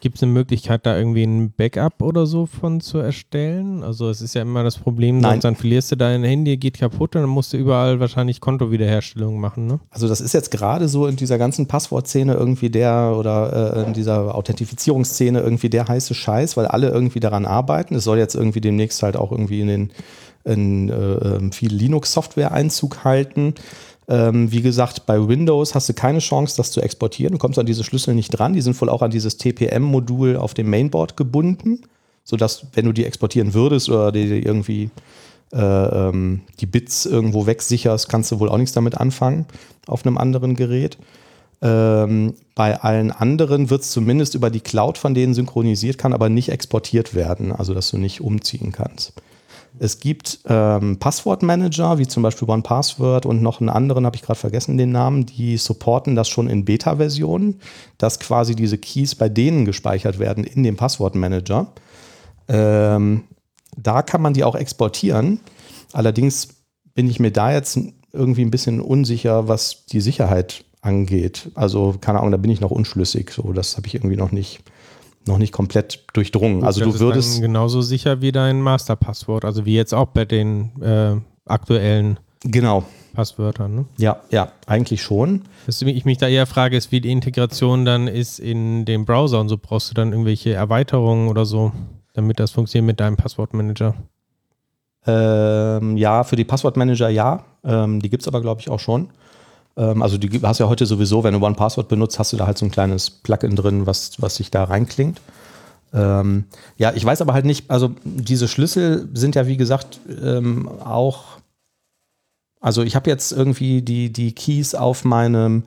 Gibt es eine Möglichkeit, da irgendwie ein Backup oder so von zu erstellen? Also es ist ja immer das Problem, Nein. dann verlierst du dein Handy, geht kaputt und dann musst du überall wahrscheinlich Kontowiederherstellung machen, ne? Also das ist jetzt gerade so in dieser ganzen Passwortszene irgendwie der oder äh, in dieser Authentifizierungsszene irgendwie der heiße Scheiß, weil alle irgendwie daran arbeiten. Es soll jetzt irgendwie demnächst halt auch irgendwie in den in äh, ähm, viel Linux-Software Einzug halten. Ähm, wie gesagt, bei Windows hast du keine Chance, das zu exportieren. Du kommst an diese Schlüssel nicht dran. Die sind wohl auch an dieses TPM-Modul auf dem Mainboard gebunden, sodass, wenn du die exportieren würdest oder die irgendwie äh, ähm, die Bits irgendwo wegsicherst, kannst du wohl auch nichts damit anfangen auf einem anderen Gerät. Ähm, bei allen anderen wird es zumindest über die Cloud von denen synchronisiert, kann aber nicht exportiert werden, also dass du nicht umziehen kannst. Es gibt ähm, Passwortmanager, wie zum Beispiel OnePassword und noch einen anderen, habe ich gerade vergessen den Namen, die supporten das schon in Beta-Versionen, dass quasi diese Keys bei denen gespeichert werden in dem Passwortmanager. Ähm, da kann man die auch exportieren. Allerdings bin ich mir da jetzt irgendwie ein bisschen unsicher, was die Sicherheit angeht. Also keine Ahnung, da bin ich noch unschlüssig. So, das habe ich irgendwie noch nicht noch nicht komplett durchdrungen. Gut, also du würdest genauso sicher wie dein Masterpasswort, also wie jetzt auch bei den äh, aktuellen genau. Passwörtern. Ne? Ja, ja, eigentlich schon. Was ich mich da eher frage, ist, wie die Integration dann ist in dem Browser und so brauchst du dann irgendwelche Erweiterungen oder so, damit das funktioniert mit deinem Passwortmanager. Ähm, ja, für die Passwortmanager ja. Ähm, die gibt es aber, glaube ich, auch schon. Ähm, also du hast ja heute sowieso, wenn du OnePassword benutzt, hast du da halt so ein kleines Plugin drin, was, was sich da reinklingt. Ähm, ja, ich weiß aber halt nicht, also diese Schlüssel sind ja wie gesagt ähm, auch, also ich habe jetzt irgendwie die, die Keys auf meinem,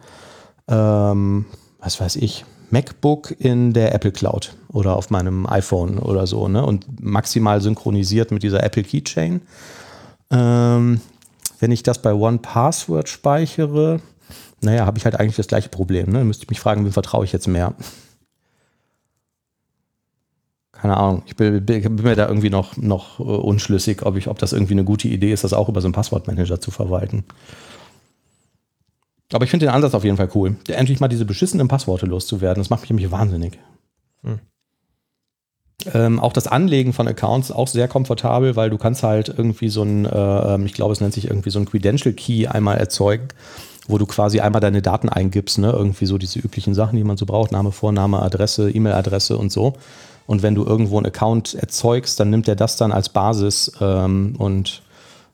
ähm, was weiß ich, MacBook in der Apple Cloud oder auf meinem iPhone oder so, ne? Und maximal synchronisiert mit dieser Apple Keychain. Ähm, wenn ich das bei One Password speichere, naja, habe ich halt eigentlich das gleiche Problem. Ne? Müsste ich mich fragen, wem vertraue ich jetzt mehr? Keine Ahnung. Ich bin, bin, mir da irgendwie noch, noch uh, unschlüssig, ob, ich, ob das irgendwie eine gute Idee ist, das auch über so einen Passwortmanager zu verwalten. Aber ich finde den Ansatz auf jeden Fall cool. Endlich mal diese beschissenen Passworte loszuwerden, das macht mich nämlich wahnsinnig. Hm. Ähm, auch das Anlegen von Accounts ist auch sehr komfortabel, weil du kannst halt irgendwie so ein, äh, ähm, ich glaube, es nennt sich irgendwie so ein Credential Key einmal erzeugen, wo du quasi einmal deine Daten eingibst, ne? irgendwie so diese üblichen Sachen, die man so braucht, Name, Vorname, Adresse, E-Mail-Adresse und so. Und wenn du irgendwo einen Account erzeugst, dann nimmt er das dann als Basis ähm, und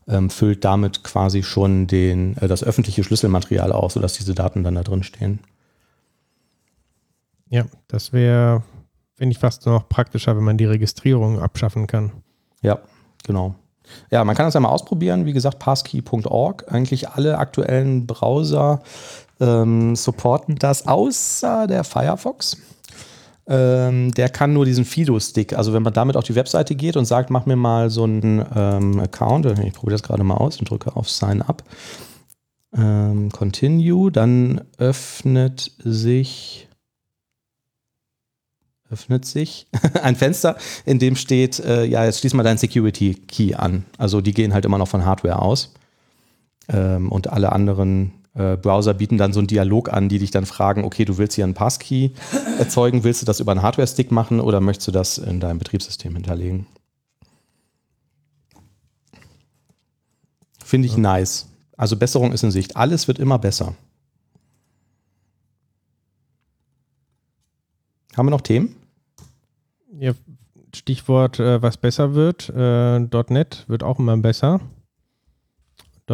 ähm, füllt damit quasi schon den, äh, das öffentliche Schlüsselmaterial aus, sodass diese Daten dann da drin stehen. Ja, das wäre Finde ich fast noch praktischer, wenn man die Registrierung abschaffen kann. Ja, genau. Ja, man kann das ja mal ausprobieren. Wie gesagt, passkey.org. Eigentlich alle aktuellen Browser ähm, supporten das, außer der Firefox. Ähm, der kann nur diesen Fido-Stick. Also wenn man damit auf die Webseite geht und sagt, mach mir mal so einen ähm, Account, ich probiere das gerade mal aus und drücke auf Sign Up. Ähm, continue, dann öffnet sich öffnet sich *laughs* ein Fenster, in dem steht, äh, ja, jetzt schließ mal deinen Security Key an. Also die gehen halt immer noch von Hardware aus. Ähm, und alle anderen äh, Browser bieten dann so einen Dialog an, die dich dann fragen, okay, du willst hier einen Passkey erzeugen, willst du das über einen Hardware-Stick machen oder möchtest du das in deinem Betriebssystem hinterlegen? Finde ich ja. nice. Also Besserung ist in Sicht. Alles wird immer besser. Haben wir noch Themen? Ja, Stichwort, äh, was besser wird. Äh, .NET wird auch immer besser.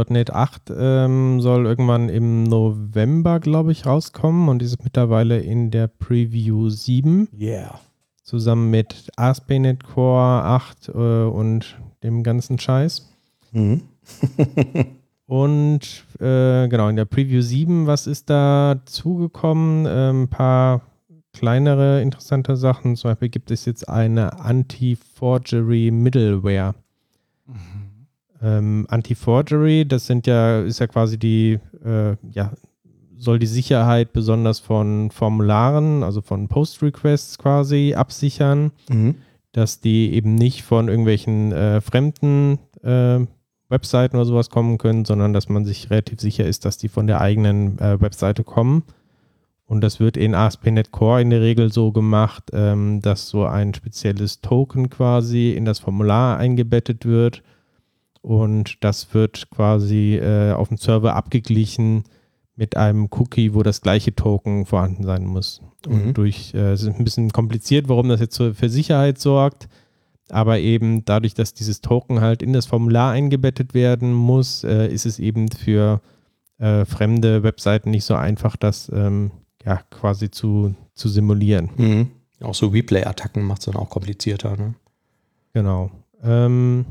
.NET 8 ähm, soll irgendwann im November, glaube ich, rauskommen und ist mittlerweile in der Preview 7. Yeah. Zusammen mit ASP.NET Core 8 äh, und dem ganzen Scheiß. Mhm. *laughs* Und äh, genau, in der Preview 7, was ist da zugekommen? Ein ähm, paar kleinere interessante Sachen. Zum Beispiel gibt es jetzt eine Anti-Forgery Middleware. Mhm. Ähm, Anti-Forgery, das sind ja, ist ja quasi die, äh, ja, soll die Sicherheit besonders von Formularen, also von Post-Requests quasi absichern, mhm. dass die eben nicht von irgendwelchen äh, fremden äh, Webseiten oder sowas kommen können, sondern dass man sich relativ sicher ist, dass die von der eigenen äh, Webseite kommen. Und das wird in ASP.NET Core in der Regel so gemacht, ähm, dass so ein spezielles Token quasi in das Formular eingebettet wird. Und das wird quasi äh, auf dem Server abgeglichen mit einem Cookie, wo das gleiche Token vorhanden sein muss. Und mhm. durch, äh, es ist ein bisschen kompliziert, warum das jetzt für Sicherheit sorgt. Aber eben dadurch, dass dieses Token halt in das Formular eingebettet werden muss, äh, ist es eben für äh, fremde Webseiten nicht so einfach, das ähm, ja, quasi zu, zu simulieren. Mhm. Auch so Replay-Attacken macht es dann auch komplizierter. Ne? Genau. Ähm,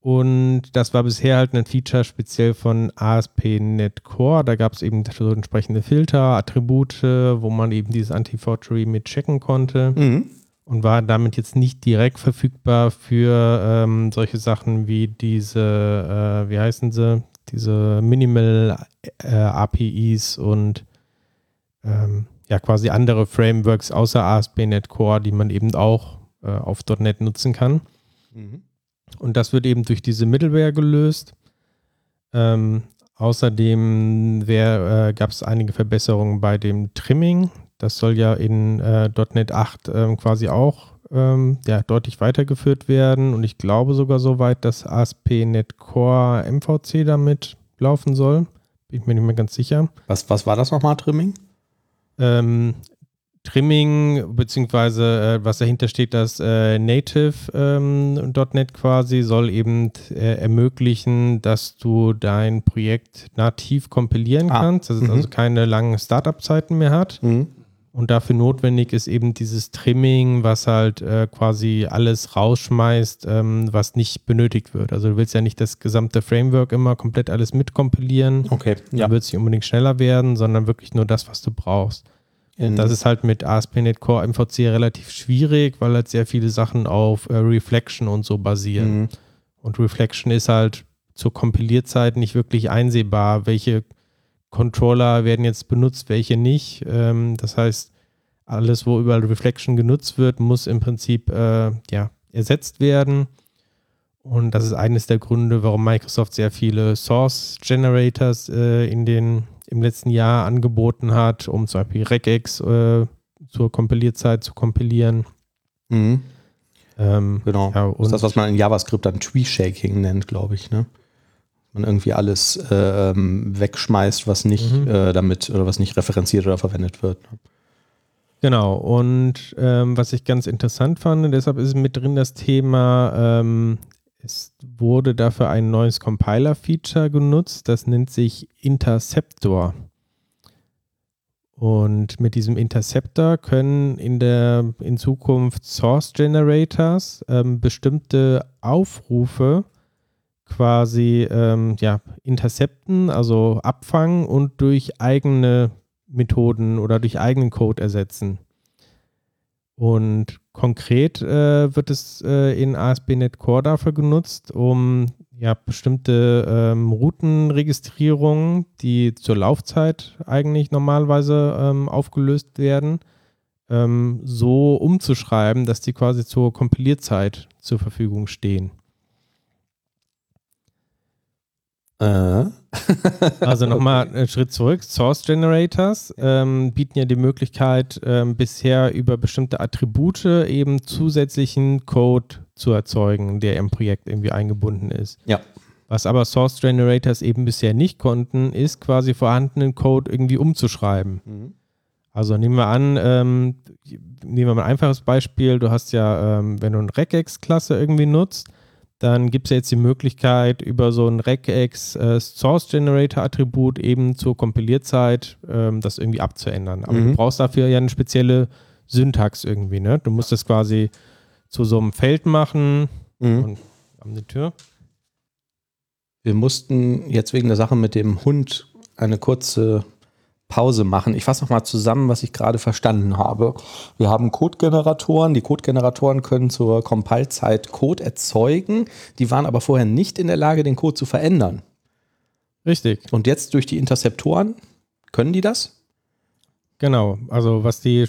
und das war bisher halt ein Feature speziell von ASP.NET Core. Da gab es eben so entsprechende Filter, Attribute, wo man eben dieses Anti-Forgery mit checken konnte. Mhm und war damit jetzt nicht direkt verfügbar für ähm, solche Sachen wie diese, äh, wie heißen sie, diese Minimal äh, APIs und ähm, ja quasi andere Frameworks außer ASP.NET Core, die man eben auch äh, auf .NET nutzen kann. Mhm. Und das wird eben durch diese Middleware gelöst. Ähm, außerdem äh, gab es einige Verbesserungen bei dem Trimming. Das soll ja in äh, .NET 8 ähm, quasi auch ähm, ja, deutlich weitergeführt werden und ich glaube sogar so weit, dass ASP.NET Core MVC damit laufen soll. Bin ich mir nicht mehr ganz sicher. Was, was war das nochmal, Trimming? Ähm, Trimming, beziehungsweise äh, was dahinter steht, das äh, Native ähm, quasi soll eben äh, ermöglichen, dass du dein Projekt nativ kompilieren ah. kannst, dass es mhm. also keine langen Startup-Zeiten mehr hat. Mhm. Und dafür notwendig ist eben dieses Trimming, was halt äh, quasi alles rausschmeißt, ähm, was nicht benötigt wird. Also du willst ja nicht das gesamte Framework immer komplett alles mitkompilieren. Okay. Ja. Dann wird es nicht unbedingt schneller werden, sondern wirklich nur das, was du brauchst. In das ist halt mit ASP.NET Core MVC relativ schwierig, weil halt sehr viele Sachen auf äh, Reflection und so basieren. Mhm. Und Reflection ist halt zur Kompilierzeit nicht wirklich einsehbar, welche Controller werden jetzt benutzt, welche nicht. Ähm, das heißt, alles, wo überall Reflection genutzt wird, muss im Prinzip äh, ja, ersetzt werden. Und das ist eines der Gründe, warum Microsoft sehr viele Source Generators äh, in den, im letzten Jahr angeboten hat, um zum Beispiel Regex äh, zur Kompilierzeit zu kompilieren. Mhm. Ähm, genau. Ja, das ist das, was man in JavaScript dann Tree Shaking nennt, glaube ich. Ne? Man irgendwie alles äh, wegschmeißt, was nicht mhm. äh, damit oder was nicht referenziert oder verwendet wird. Genau, und ähm, was ich ganz interessant fand, deshalb ist mit drin das Thema, ähm, es wurde dafür ein neues Compiler-Feature genutzt, das nennt sich Interceptor. Und mit diesem Interceptor können in der in Zukunft Source Generators ähm, bestimmte Aufrufe quasi ähm, ja, intercepten, also abfangen und durch eigene Methoden oder durch eigenen Code ersetzen. Und konkret äh, wird es äh, in ASP.NET Core dafür genutzt, um ja, bestimmte ähm, Routenregistrierungen, die zur Laufzeit eigentlich normalerweise ähm, aufgelöst werden, ähm, so umzuschreiben, dass die quasi zur Kompilierzeit zur Verfügung stehen. Äh. Also *laughs* nochmal einen Schritt zurück. Source Generators ähm, bieten ja die Möglichkeit, ähm, bisher über bestimmte Attribute eben zusätzlichen Code zu erzeugen, der im Projekt irgendwie eingebunden ist. Ja. Was aber Source Generators eben bisher nicht konnten, ist quasi vorhandenen Code irgendwie umzuschreiben. Mhm. Also nehmen wir an, ähm, nehmen wir mal ein einfaches Beispiel. Du hast ja, ähm, wenn du eine Regex-Klasse irgendwie nutzt, dann gibt es ja jetzt die Möglichkeit, über so ein Regex äh, Source Generator Attribut eben zur Kompilierzeit ähm, das irgendwie abzuändern. Aber Mhm. du brauchst dafür ja eine spezielle Syntax irgendwie, ne? Du musst das quasi zu so einem Feld machen Mhm. und an die Tür. Wir mussten jetzt wegen der Sache mit dem Hund eine kurze Pause machen. Ich fasse nochmal zusammen, was ich gerade verstanden habe. Wir haben Codegeneratoren. Die Codegeneratoren können zur Compile-Zeit Code erzeugen. Die waren aber vorher nicht in der Lage, den Code zu verändern. Richtig. Und jetzt durch die Interceptoren können die das? Genau, also was die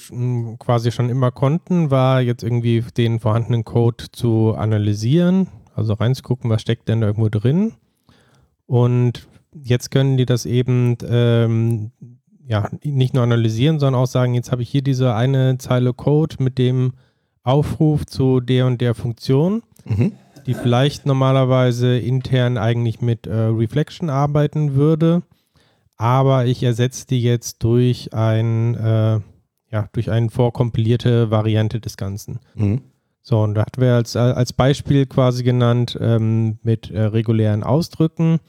quasi schon immer konnten, war jetzt irgendwie den vorhandenen Code zu analysieren, also reinzugucken, was steckt denn da irgendwo drin. Und jetzt können die das eben ähm, ja, nicht nur analysieren, sondern auch sagen, jetzt habe ich hier diese eine Zeile Code mit dem Aufruf zu der und der Funktion, Mhm. die vielleicht normalerweise intern eigentlich mit äh, Reflection arbeiten würde, aber ich ersetze die jetzt durch ein äh, ja, durch eine vorkompilierte Variante des Ganzen. Mhm. So, und da hatten wir als, als Beispiel quasi genannt ähm, mit äh, regulären Ausdrücken.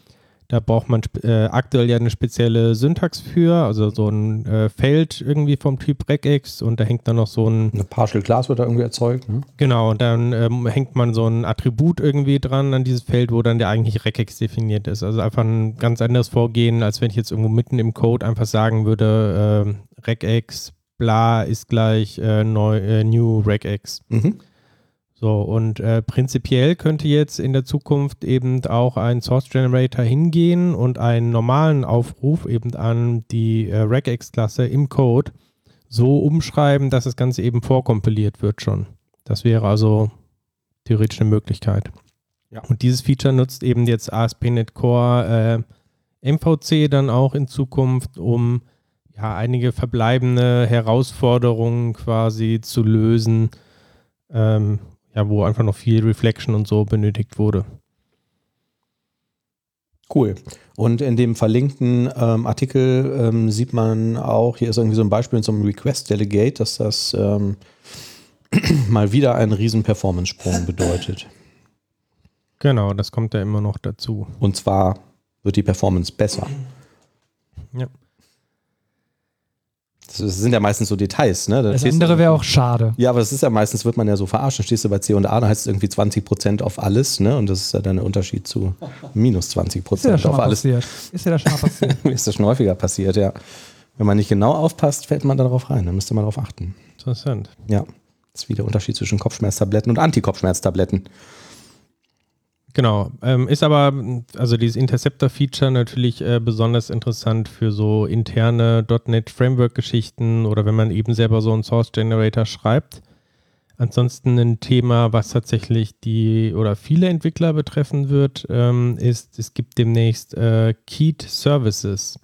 Da braucht man äh, aktuell ja eine spezielle Syntax für, also so ein äh, Feld irgendwie vom Typ Regex und da hängt dann noch so ein Eine Partial Class wird da irgendwie erzeugt. Ne? Genau, und dann ähm, hängt man so ein Attribut irgendwie dran an dieses Feld, wo dann der eigentliche Regex definiert ist. Also einfach ein ganz anderes Vorgehen, als wenn ich jetzt irgendwo mitten im Code einfach sagen würde, ähm, Regex bla ist gleich äh, neu, äh, new Regex. Mhm. So, und äh, prinzipiell könnte jetzt in der Zukunft eben auch ein Source Generator hingehen und einen normalen Aufruf eben an die äh, Regex-Klasse im Code so umschreiben, dass das Ganze eben vorkompiliert wird schon. Das wäre also theoretisch eine Möglichkeit. Ja. Und dieses Feature nutzt eben jetzt ASP.NET Core äh, MVC dann auch in Zukunft, um ja einige verbleibende Herausforderungen quasi zu lösen, ähm, ja, wo einfach noch viel Reflection und so benötigt wurde. Cool. Und in dem verlinkten ähm, Artikel ähm, sieht man auch, hier ist irgendwie so ein Beispiel in so einem Request Delegate, dass das ähm, *clears throat* mal wieder einen riesen Performance-Sprung bedeutet. Genau, das kommt ja immer noch dazu. Und zwar wird die Performance besser. Ja. Das sind ja meistens so Details, ne? Da Das andere wäre auch schade. Ja, aber es ist ja meistens, wird man ja so verarscht, dann stehst du bei C und A, da heißt es irgendwie 20% auf alles, ne? Und das ist ja dann der Unterschied zu minus Ist dir 20% das schon auf alles. passiert? Ist dir das schon mal passiert? *laughs* Ist das schon häufiger passiert, ja. Wenn man nicht genau aufpasst, fällt man darauf rein, dann müsste man darauf achten. Interessant. Ja. Das ist wie der Unterschied zwischen Kopfschmerztabletten und Antikopfschmerztabletten. Genau. Ähm, ist aber, also dieses Interceptor-Feature natürlich äh, besonders interessant für so interne .NET Framework-Geschichten oder wenn man eben selber so einen Source Generator schreibt. Ansonsten ein Thema, was tatsächlich die oder viele Entwickler betreffen wird, ähm, ist, es gibt demnächst äh, Keyed Services.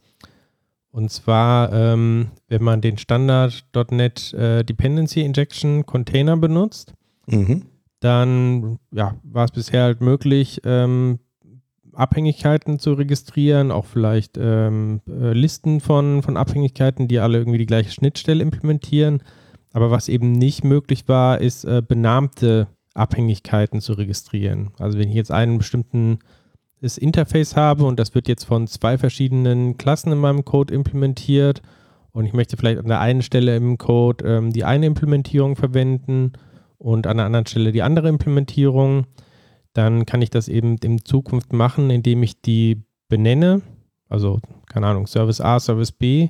Und zwar, ähm, wenn man den Standard .NET äh, Dependency Injection Container benutzt, Mhm. Dann ja, war es bisher halt möglich, ähm, Abhängigkeiten zu registrieren, auch vielleicht ähm, äh, Listen von, von Abhängigkeiten, die alle irgendwie die gleiche Schnittstelle implementieren. Aber was eben nicht möglich war, ist äh, benannte Abhängigkeiten zu registrieren. Also wenn ich jetzt einen bestimmten Interface habe und das wird jetzt von zwei verschiedenen Klassen in meinem Code implementiert und ich möchte vielleicht an der einen Stelle im Code ähm, die eine Implementierung verwenden und an der anderen Stelle die andere Implementierung, dann kann ich das eben in Zukunft machen, indem ich die benenne, also keine Ahnung, Service A, Service B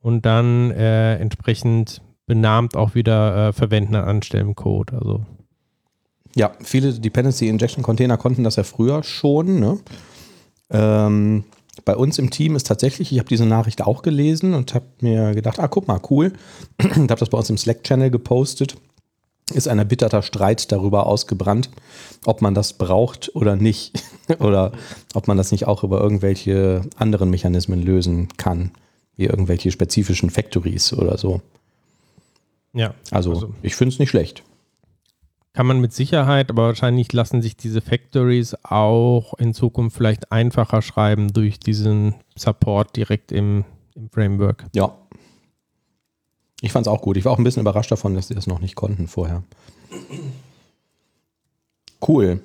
und dann äh, entsprechend benannt auch wieder äh, verwenden an Anstellen im Code. Also Ja, viele Dependency Injection Container konnten das ja früher schon. Ne? Ähm, bei uns im Team ist tatsächlich, ich habe diese Nachricht auch gelesen und habe mir gedacht, ah, guck mal, cool. *clears throat* und habe das bei uns im Slack-Channel gepostet. Ist ein erbitterter Streit darüber ausgebrannt, ob man das braucht oder nicht. *laughs* oder ob man das nicht auch über irgendwelche anderen Mechanismen lösen kann, wie irgendwelche spezifischen Factories oder so. ja, Also, Also- ich finde es nicht schlecht. kann man mit Sicherheit, aber wahrscheinlich lassen sich diese Factories auch in Zukunft vielleicht einfacher schreiben durch diesen Support direkt im, im Framework. Ja. Ich fand es auch gut. Ich war auch ein bisschen überrascht davon, dass sie das noch nicht konnten vorher. Cool.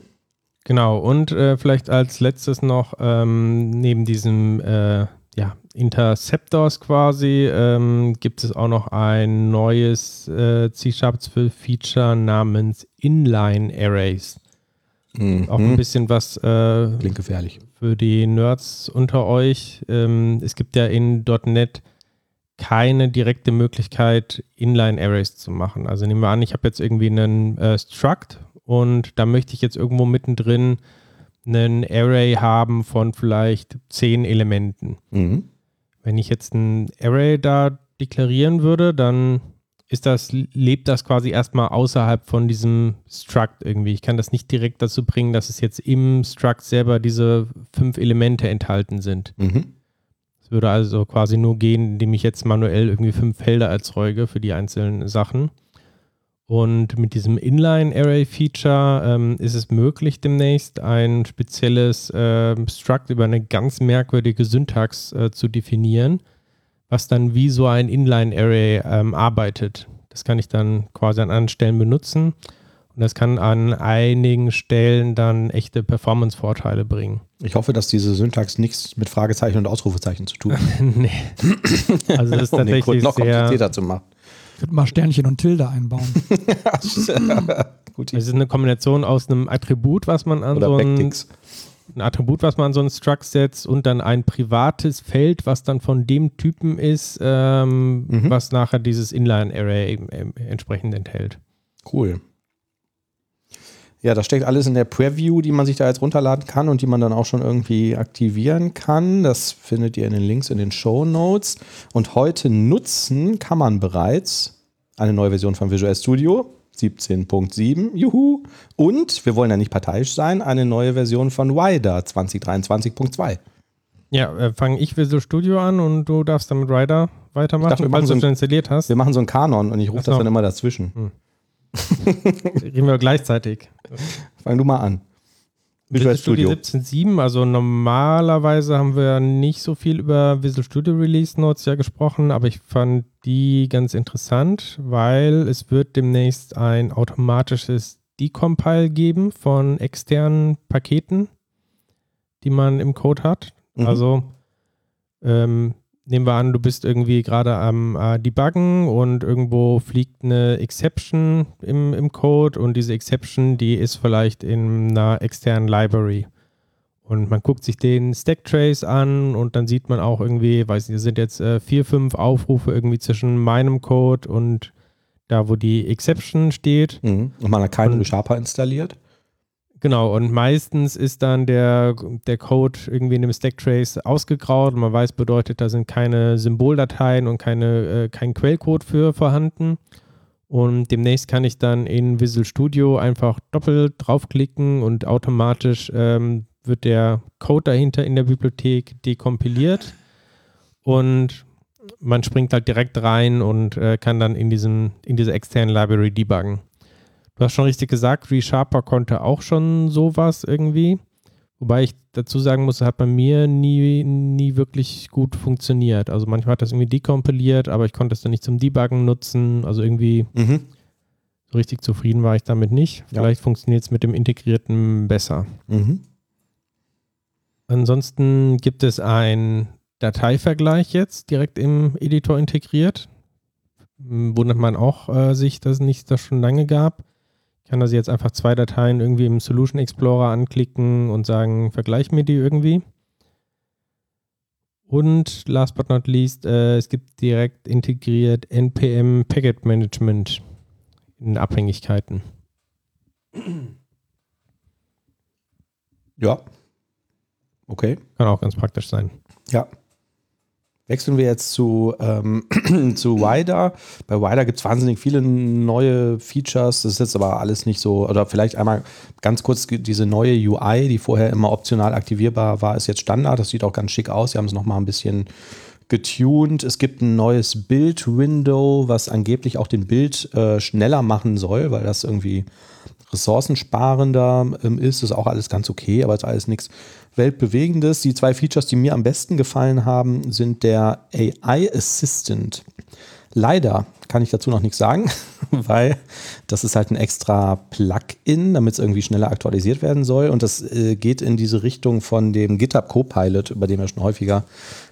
Genau, und äh, vielleicht als letztes noch ähm, neben diesem äh, ja, Interceptors quasi ähm, gibt es auch noch ein neues äh, C-Sharp-Feature namens Inline Arrays. Mhm. Auch ein bisschen was äh, Klingt gefährlich. für die Nerds unter euch. Ähm, es gibt ja in .NET keine direkte Möglichkeit, Inline-Arrays zu machen. Also nehmen wir an, ich habe jetzt irgendwie einen äh, Struct und da möchte ich jetzt irgendwo mittendrin einen Array haben von vielleicht zehn Elementen. Mhm. Wenn ich jetzt ein Array da deklarieren würde, dann ist das, lebt das quasi erstmal außerhalb von diesem Struct irgendwie. Ich kann das nicht direkt dazu bringen, dass es jetzt im Struct selber diese fünf Elemente enthalten sind. Mhm. Würde also quasi nur gehen, indem ich jetzt manuell irgendwie fünf Felder erzeuge für die einzelnen Sachen. Und mit diesem Inline-Array-Feature ähm, ist es möglich, demnächst ein spezielles äh, Struct über eine ganz merkwürdige Syntax äh, zu definieren, was dann wie so ein Inline-Array ähm, arbeitet. Das kann ich dann quasi an anderen Stellen benutzen. Und das kann an einigen Stellen dann echte Performance-Vorteile bringen. Ich hoffe, dass diese Syntax nichts mit Fragezeichen und Ausrufezeichen zu tun hat, *laughs* nee. Also das ist *laughs* um den tatsächlich noch sehr, komplizierter zu machen. Ich würde mal Sternchen und Tilde einbauen. *laughs* Gut, Es ist eine Kombination aus einem Attribut, was man an oder so ein, ein Attribut, was man an so einen Struct setzt und dann ein privates Feld, was dann von dem Typen ist, ähm, Mhm. was nachher dieses Inline-Array eben, ähm, entsprechend enthält. Cool. Ja, das steckt alles in der Preview, die man sich da jetzt runterladen kann und die man dann auch schon irgendwie aktivieren kann. Das findet ihr in den Links in den Show Notes. Und heute nutzen kann man bereits eine neue Version von Visual Studio 17.7. Juhu. Und wir wollen ja nicht parteiisch sein, eine neue Version von Wider 2023.2. Ja, äh, fange ich Visual Studio an und du darfst dann mit Rider weitermachen, dachte, falls so du schon installiert hast. Wir machen so einen Kanon und ich rufe so. das dann immer dazwischen. Reden wir gleichzeitig. Fang du mal an. Visual Studio 17.7, also normalerweise haben wir nicht so viel über Visual Studio Release Notes ja gesprochen, aber ich fand die ganz interessant, weil es wird demnächst ein automatisches Decompile geben von externen Paketen, die man im Code hat. Mhm. Also ähm, nehmen wir an, du bist irgendwie gerade am äh, Debuggen und irgendwo fliegt eine Exception im, im Code und diese Exception, die ist vielleicht in einer externen Library. Und man guckt sich den Stacktrace an und dann sieht man auch irgendwie, weiß nicht, es sind jetzt äh, vier, fünf Aufrufe irgendwie zwischen meinem Code und da, wo die Exception steht. Mhm. Und man hat keinen Und- Sharper installiert. Genau, und meistens ist dann der, der Code irgendwie in dem Stacktrace ausgegraut und man weiß, bedeutet, da sind keine Symboldateien und keine, äh, kein Quellcode für vorhanden. Und demnächst kann ich dann in Visual Studio einfach doppelt draufklicken und automatisch ähm, wird der Code dahinter in der Bibliothek dekompiliert und man springt halt direkt rein und äh, kann dann in, diesem, in dieser externen Library debuggen. Du hast schon richtig gesagt, ReSharper konnte auch schon sowas irgendwie. Wobei ich dazu sagen muss, hat bei mir nie, nie wirklich gut funktioniert. Also manchmal hat das irgendwie dekompiliert, aber ich konnte es dann nicht zum Debuggen nutzen. Also irgendwie Mhm. so richtig zufrieden war ich damit nicht. Ja. Vielleicht funktioniert es mit dem Integrierten besser. Mhm. Ansonsten gibt es einen Dateivergleich jetzt direkt im Editor integriert. Wundert man auch äh, sich, dass es nicht das schon lange gab. Ich kann also jetzt einfach zwei Dateien irgendwie im Solution Explorer anklicken und sagen, vergleich mir die irgendwie. Und last but not least, äh, es gibt direkt integriert NPM Packet Management in Abhängigkeiten. Ja. Okay. Kann auch ganz praktisch sein. Ja. Wechseln wir jetzt zu, ähm, *clears throat* zu Wider. Bei Wider gibt es wahnsinnig viele neue Features. Das ist jetzt aber alles nicht so, oder vielleicht einmal ganz kurz diese neue UI, die vorher immer optional aktivierbar war, ist jetzt Standard. Das sieht auch ganz schick aus. Sie haben es nochmal ein bisschen getuned. Es gibt ein neues Bild-Window, was angeblich auch den Bild äh, schneller machen soll, weil das irgendwie ressourcensparender ähm, ist. Ist auch alles ganz okay, aber ist alles nichts Weltbewegendes. Die zwei Features, die mir am besten gefallen haben, sind der AI Assistant. Leider kann ich dazu noch nichts sagen, *laughs* weil das ist halt ein extra Plugin, damit es irgendwie schneller aktualisiert werden soll. Und das äh, geht in diese Richtung von dem GitHub Copilot, über den wir schon häufiger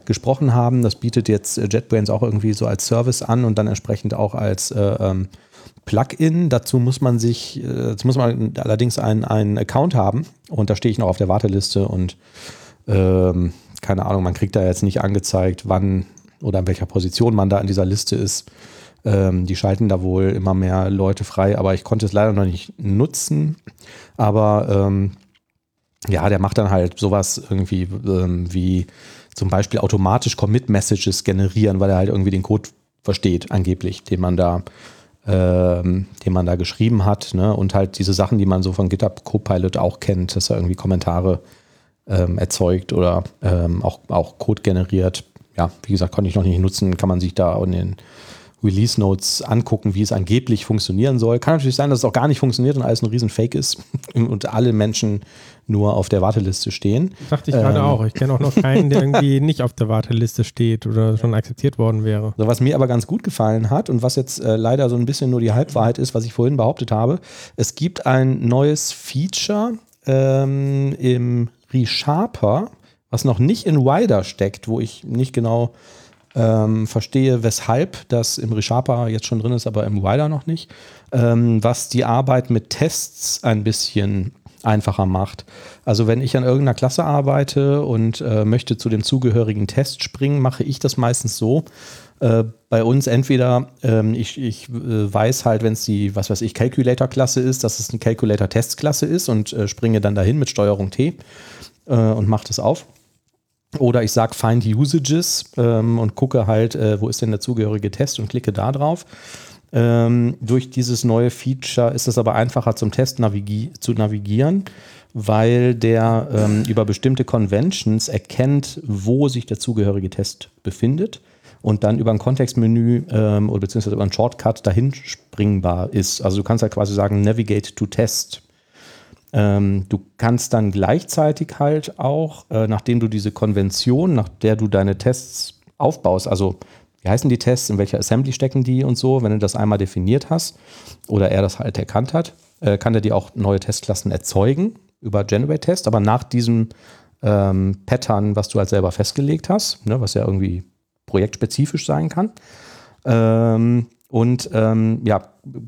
gesprochen haben. Das bietet jetzt äh, JetBrains auch irgendwie so als Service an und dann entsprechend auch als äh, ähm, Plugin. Dazu muss man sich, äh, dazu muss man allerdings einen Account haben und da stehe ich noch auf der Warteliste und ähm, keine Ahnung, man kriegt da jetzt nicht angezeigt, wann oder in welcher Position man da in dieser Liste ist. Ähm, die schalten da wohl immer mehr Leute frei, aber ich konnte es leider noch nicht nutzen. Aber ähm, ja, der macht dann halt sowas irgendwie ähm, wie zum Beispiel automatisch Commit-Messages generieren, weil er halt irgendwie den Code versteht, angeblich, den man da, ähm, den man da geschrieben hat. Ne? Und halt diese Sachen, die man so von GitHub Copilot auch kennt, dass er irgendwie Kommentare ähm, erzeugt oder ähm, auch, auch Code generiert ja, wie gesagt, konnte ich noch nicht nutzen, kann man sich da in den Release Notes angucken, wie es angeblich funktionieren soll. Kann natürlich sein, dass es auch gar nicht funktioniert und alles ein riesen Fake ist *laughs* und alle Menschen nur auf der Warteliste stehen. dachte ich gerade ähm, auch. Ich kenne auch noch keinen, der irgendwie *laughs* nicht auf der Warteliste steht oder schon akzeptiert worden wäre. So, was mir aber ganz gut gefallen hat und was jetzt äh, leider so ein bisschen nur die Halbwahrheit ist, was ich vorhin behauptet habe, es gibt ein neues Feature ähm, im ReSharper was noch nicht in Wider steckt, wo ich nicht genau ähm, verstehe, weshalb das im ReSharper jetzt schon drin ist, aber im Wider noch nicht, ähm, was die Arbeit mit Tests ein bisschen einfacher macht. Also wenn ich an irgendeiner Klasse arbeite und äh, möchte zu dem zugehörigen Test springen, mache ich das meistens so. Äh, bei uns entweder, ähm, ich, ich äh, weiß halt, wenn es die, was weiß ich, Calculator-Klasse ist, dass es eine Calculator-Test-Klasse ist und äh, springe dann dahin mit Steuerung T äh, und mache das auf. Oder ich sage Find Usages ähm, und gucke halt, äh, wo ist denn der zugehörige Test und klicke da drauf. Ähm, durch dieses neue Feature ist es aber einfacher zum Test navigi zu navigieren, weil der ähm, über bestimmte Conventions erkennt, wo sich der zugehörige Test befindet und dann über ein Kontextmenü ähm, oder beziehungsweise über einen Shortcut dahin springbar ist. Also du kannst halt quasi sagen Navigate to Test ähm, du kannst dann gleichzeitig halt auch, äh, nachdem du diese Konvention, nach der du deine Tests aufbaust, also wie heißen die Tests, in welcher Assembly stecken die und so, wenn du das einmal definiert hast oder er das halt erkannt hat, äh, kann er dir auch neue Testklassen erzeugen über Generate Test, aber nach diesem ähm, Pattern, was du halt selber festgelegt hast, ne, was ja irgendwie projektspezifisch sein kann. Ähm, und ähm, ja,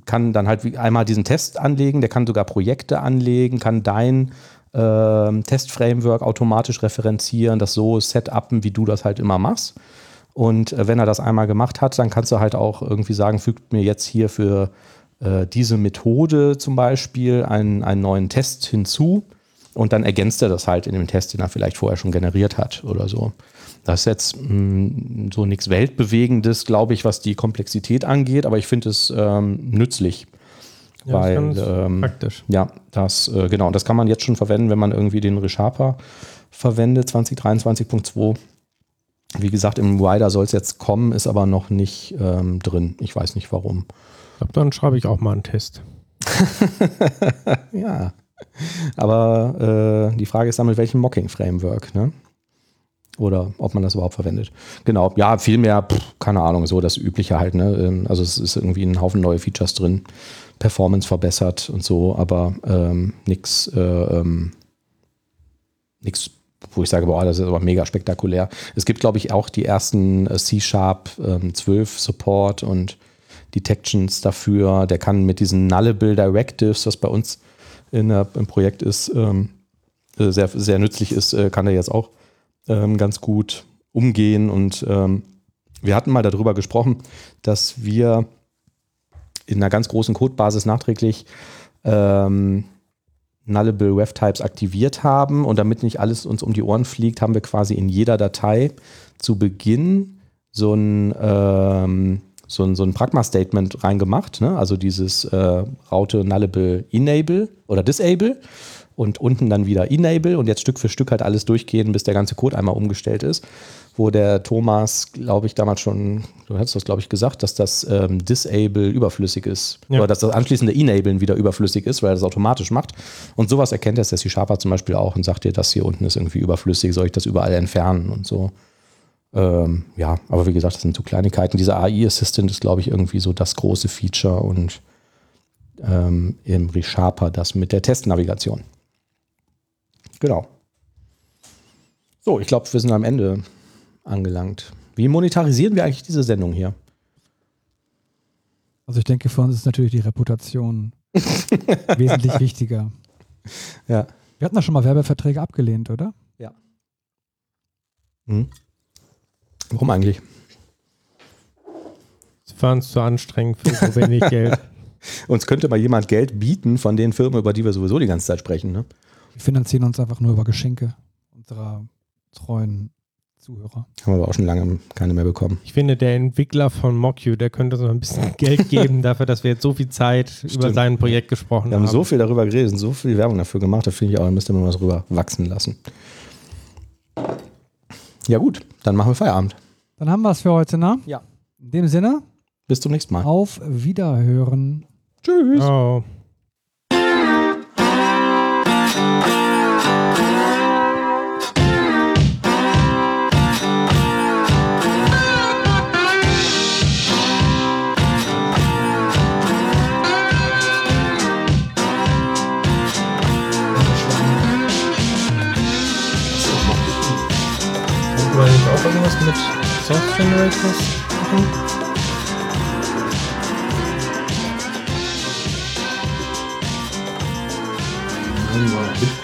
kann dann halt einmal diesen Test anlegen, der kann sogar Projekte anlegen, kann dein äh, Testframework automatisch referenzieren, das so setupen, wie du das halt immer machst. Und äh, wenn er das einmal gemacht hat, dann kannst du halt auch irgendwie sagen, fügt mir jetzt hier für äh, diese Methode zum Beispiel einen, einen neuen Test hinzu und dann ergänzt er das halt in dem Test, den er vielleicht vorher schon generiert hat oder so. Das ist jetzt mh, hm, so nichts Weltbewegendes, glaube ich, was die Komplexität angeht, aber ich finde es ähm, nützlich. Ja, weil, ähm, praktisch. Ja, das, äh, genau, das kann man jetzt schon verwenden, wenn man irgendwie den ReSharper verwendet, 2023.2. Wie gesagt, im Rider soll es jetzt kommen, ist aber noch nicht ähm, drin. Ich weiß nicht warum. dann schreibe ich auch mal einen Test. *laughs* ja. Aber äh, die Frage ist dann, mit welchem Mocking-Framework, ne? Oder ob man das überhaupt verwendet. Genau, ja, viel mehr, pff, keine Ahnung, so das Übliche halt. Ne? Ähm, also es ist irgendwie ein Haufen neue Features drin, Performance verbessert und so, aber ähm, nichts, äh, ähm, wo ich sage, boah, das ist aber mega spektakulär. Es gibt, glaube ich, auch die ersten äh, C-Sharp ähm, 12 Support und Detections dafür. Der kann mit diesen Nullable Directives, was bei uns in der, im Projekt ist, ähm, äh, sehr, sehr nützlich ist, äh, kann er jetzt auch ähm, ganz gut umgehen. Und ähm, wir hatten mal darüber gesprochen, dass wir in einer ganz großen Codebasis nachträglich ähm, Nullable Web Types aktiviert haben. Und damit nicht alles uns um die Ohren fliegt, haben wir quasi in jeder Datei zu Beginn so ein, ähm, so ein, so ein Pragma-Statement reingemacht. Ne? Also dieses äh, Raute Nullable Enable oder Disable und unten dann wieder Enable und jetzt Stück für Stück halt alles durchgehen, bis der ganze Code einmal umgestellt ist. Wo der Thomas, glaube ich, damals schon, du hast das, glaube ich, gesagt, dass das ähm, Disable überflüssig ist. Ja. Oder dass das anschließende Enablen wieder überflüssig ist, weil er das automatisch macht. Und sowas erkennt jetzt der C-Sharper zum Beispiel auch und sagt dir, das hier unten ist irgendwie überflüssig, soll ich das überall entfernen und so. Ähm, ja, aber wie gesagt, das sind so Kleinigkeiten. Dieser AI-Assistant ist, glaube ich, irgendwie so das große Feature und ähm, im ReSharper das mit der Testnavigation. Genau. So, ich glaube, wir sind am Ende angelangt. Wie monetarisieren wir eigentlich diese Sendung hier? Also ich denke, für uns ist natürlich die Reputation *laughs* wesentlich wichtiger. Ja. Wir hatten da schon mal Werbeverträge abgelehnt, oder? Hm. Warum eigentlich? Das war uns zu anstrengend für so wenig *laughs* Geld. Uns könnte mal jemand Geld bieten von den Firmen, über die wir sowieso die ganze Zeit sprechen. Ne? Wir finanzieren uns einfach nur über Geschenke unserer treuen Zuhörer. Haben wir aber auch schon lange keine mehr bekommen. Ich finde, der Entwickler von MockU, der könnte uns noch ein bisschen *laughs* Geld geben dafür, dass wir jetzt so viel Zeit über Stimmt. sein Projekt gesprochen Wir haben haben. so viel darüber geredet, so viel Werbung dafür gemacht, da finde ich auch, da müsste man was drüber wachsen lassen. Ja, gut, dann machen wir Feierabend. Dann haben wir es für heute, ne? Ja. In dem Sinne, Bis zum nächsten Mal. auf Wiederhören. Tschüss. Oh. Irgendwas mit Source Generators machen? Ja.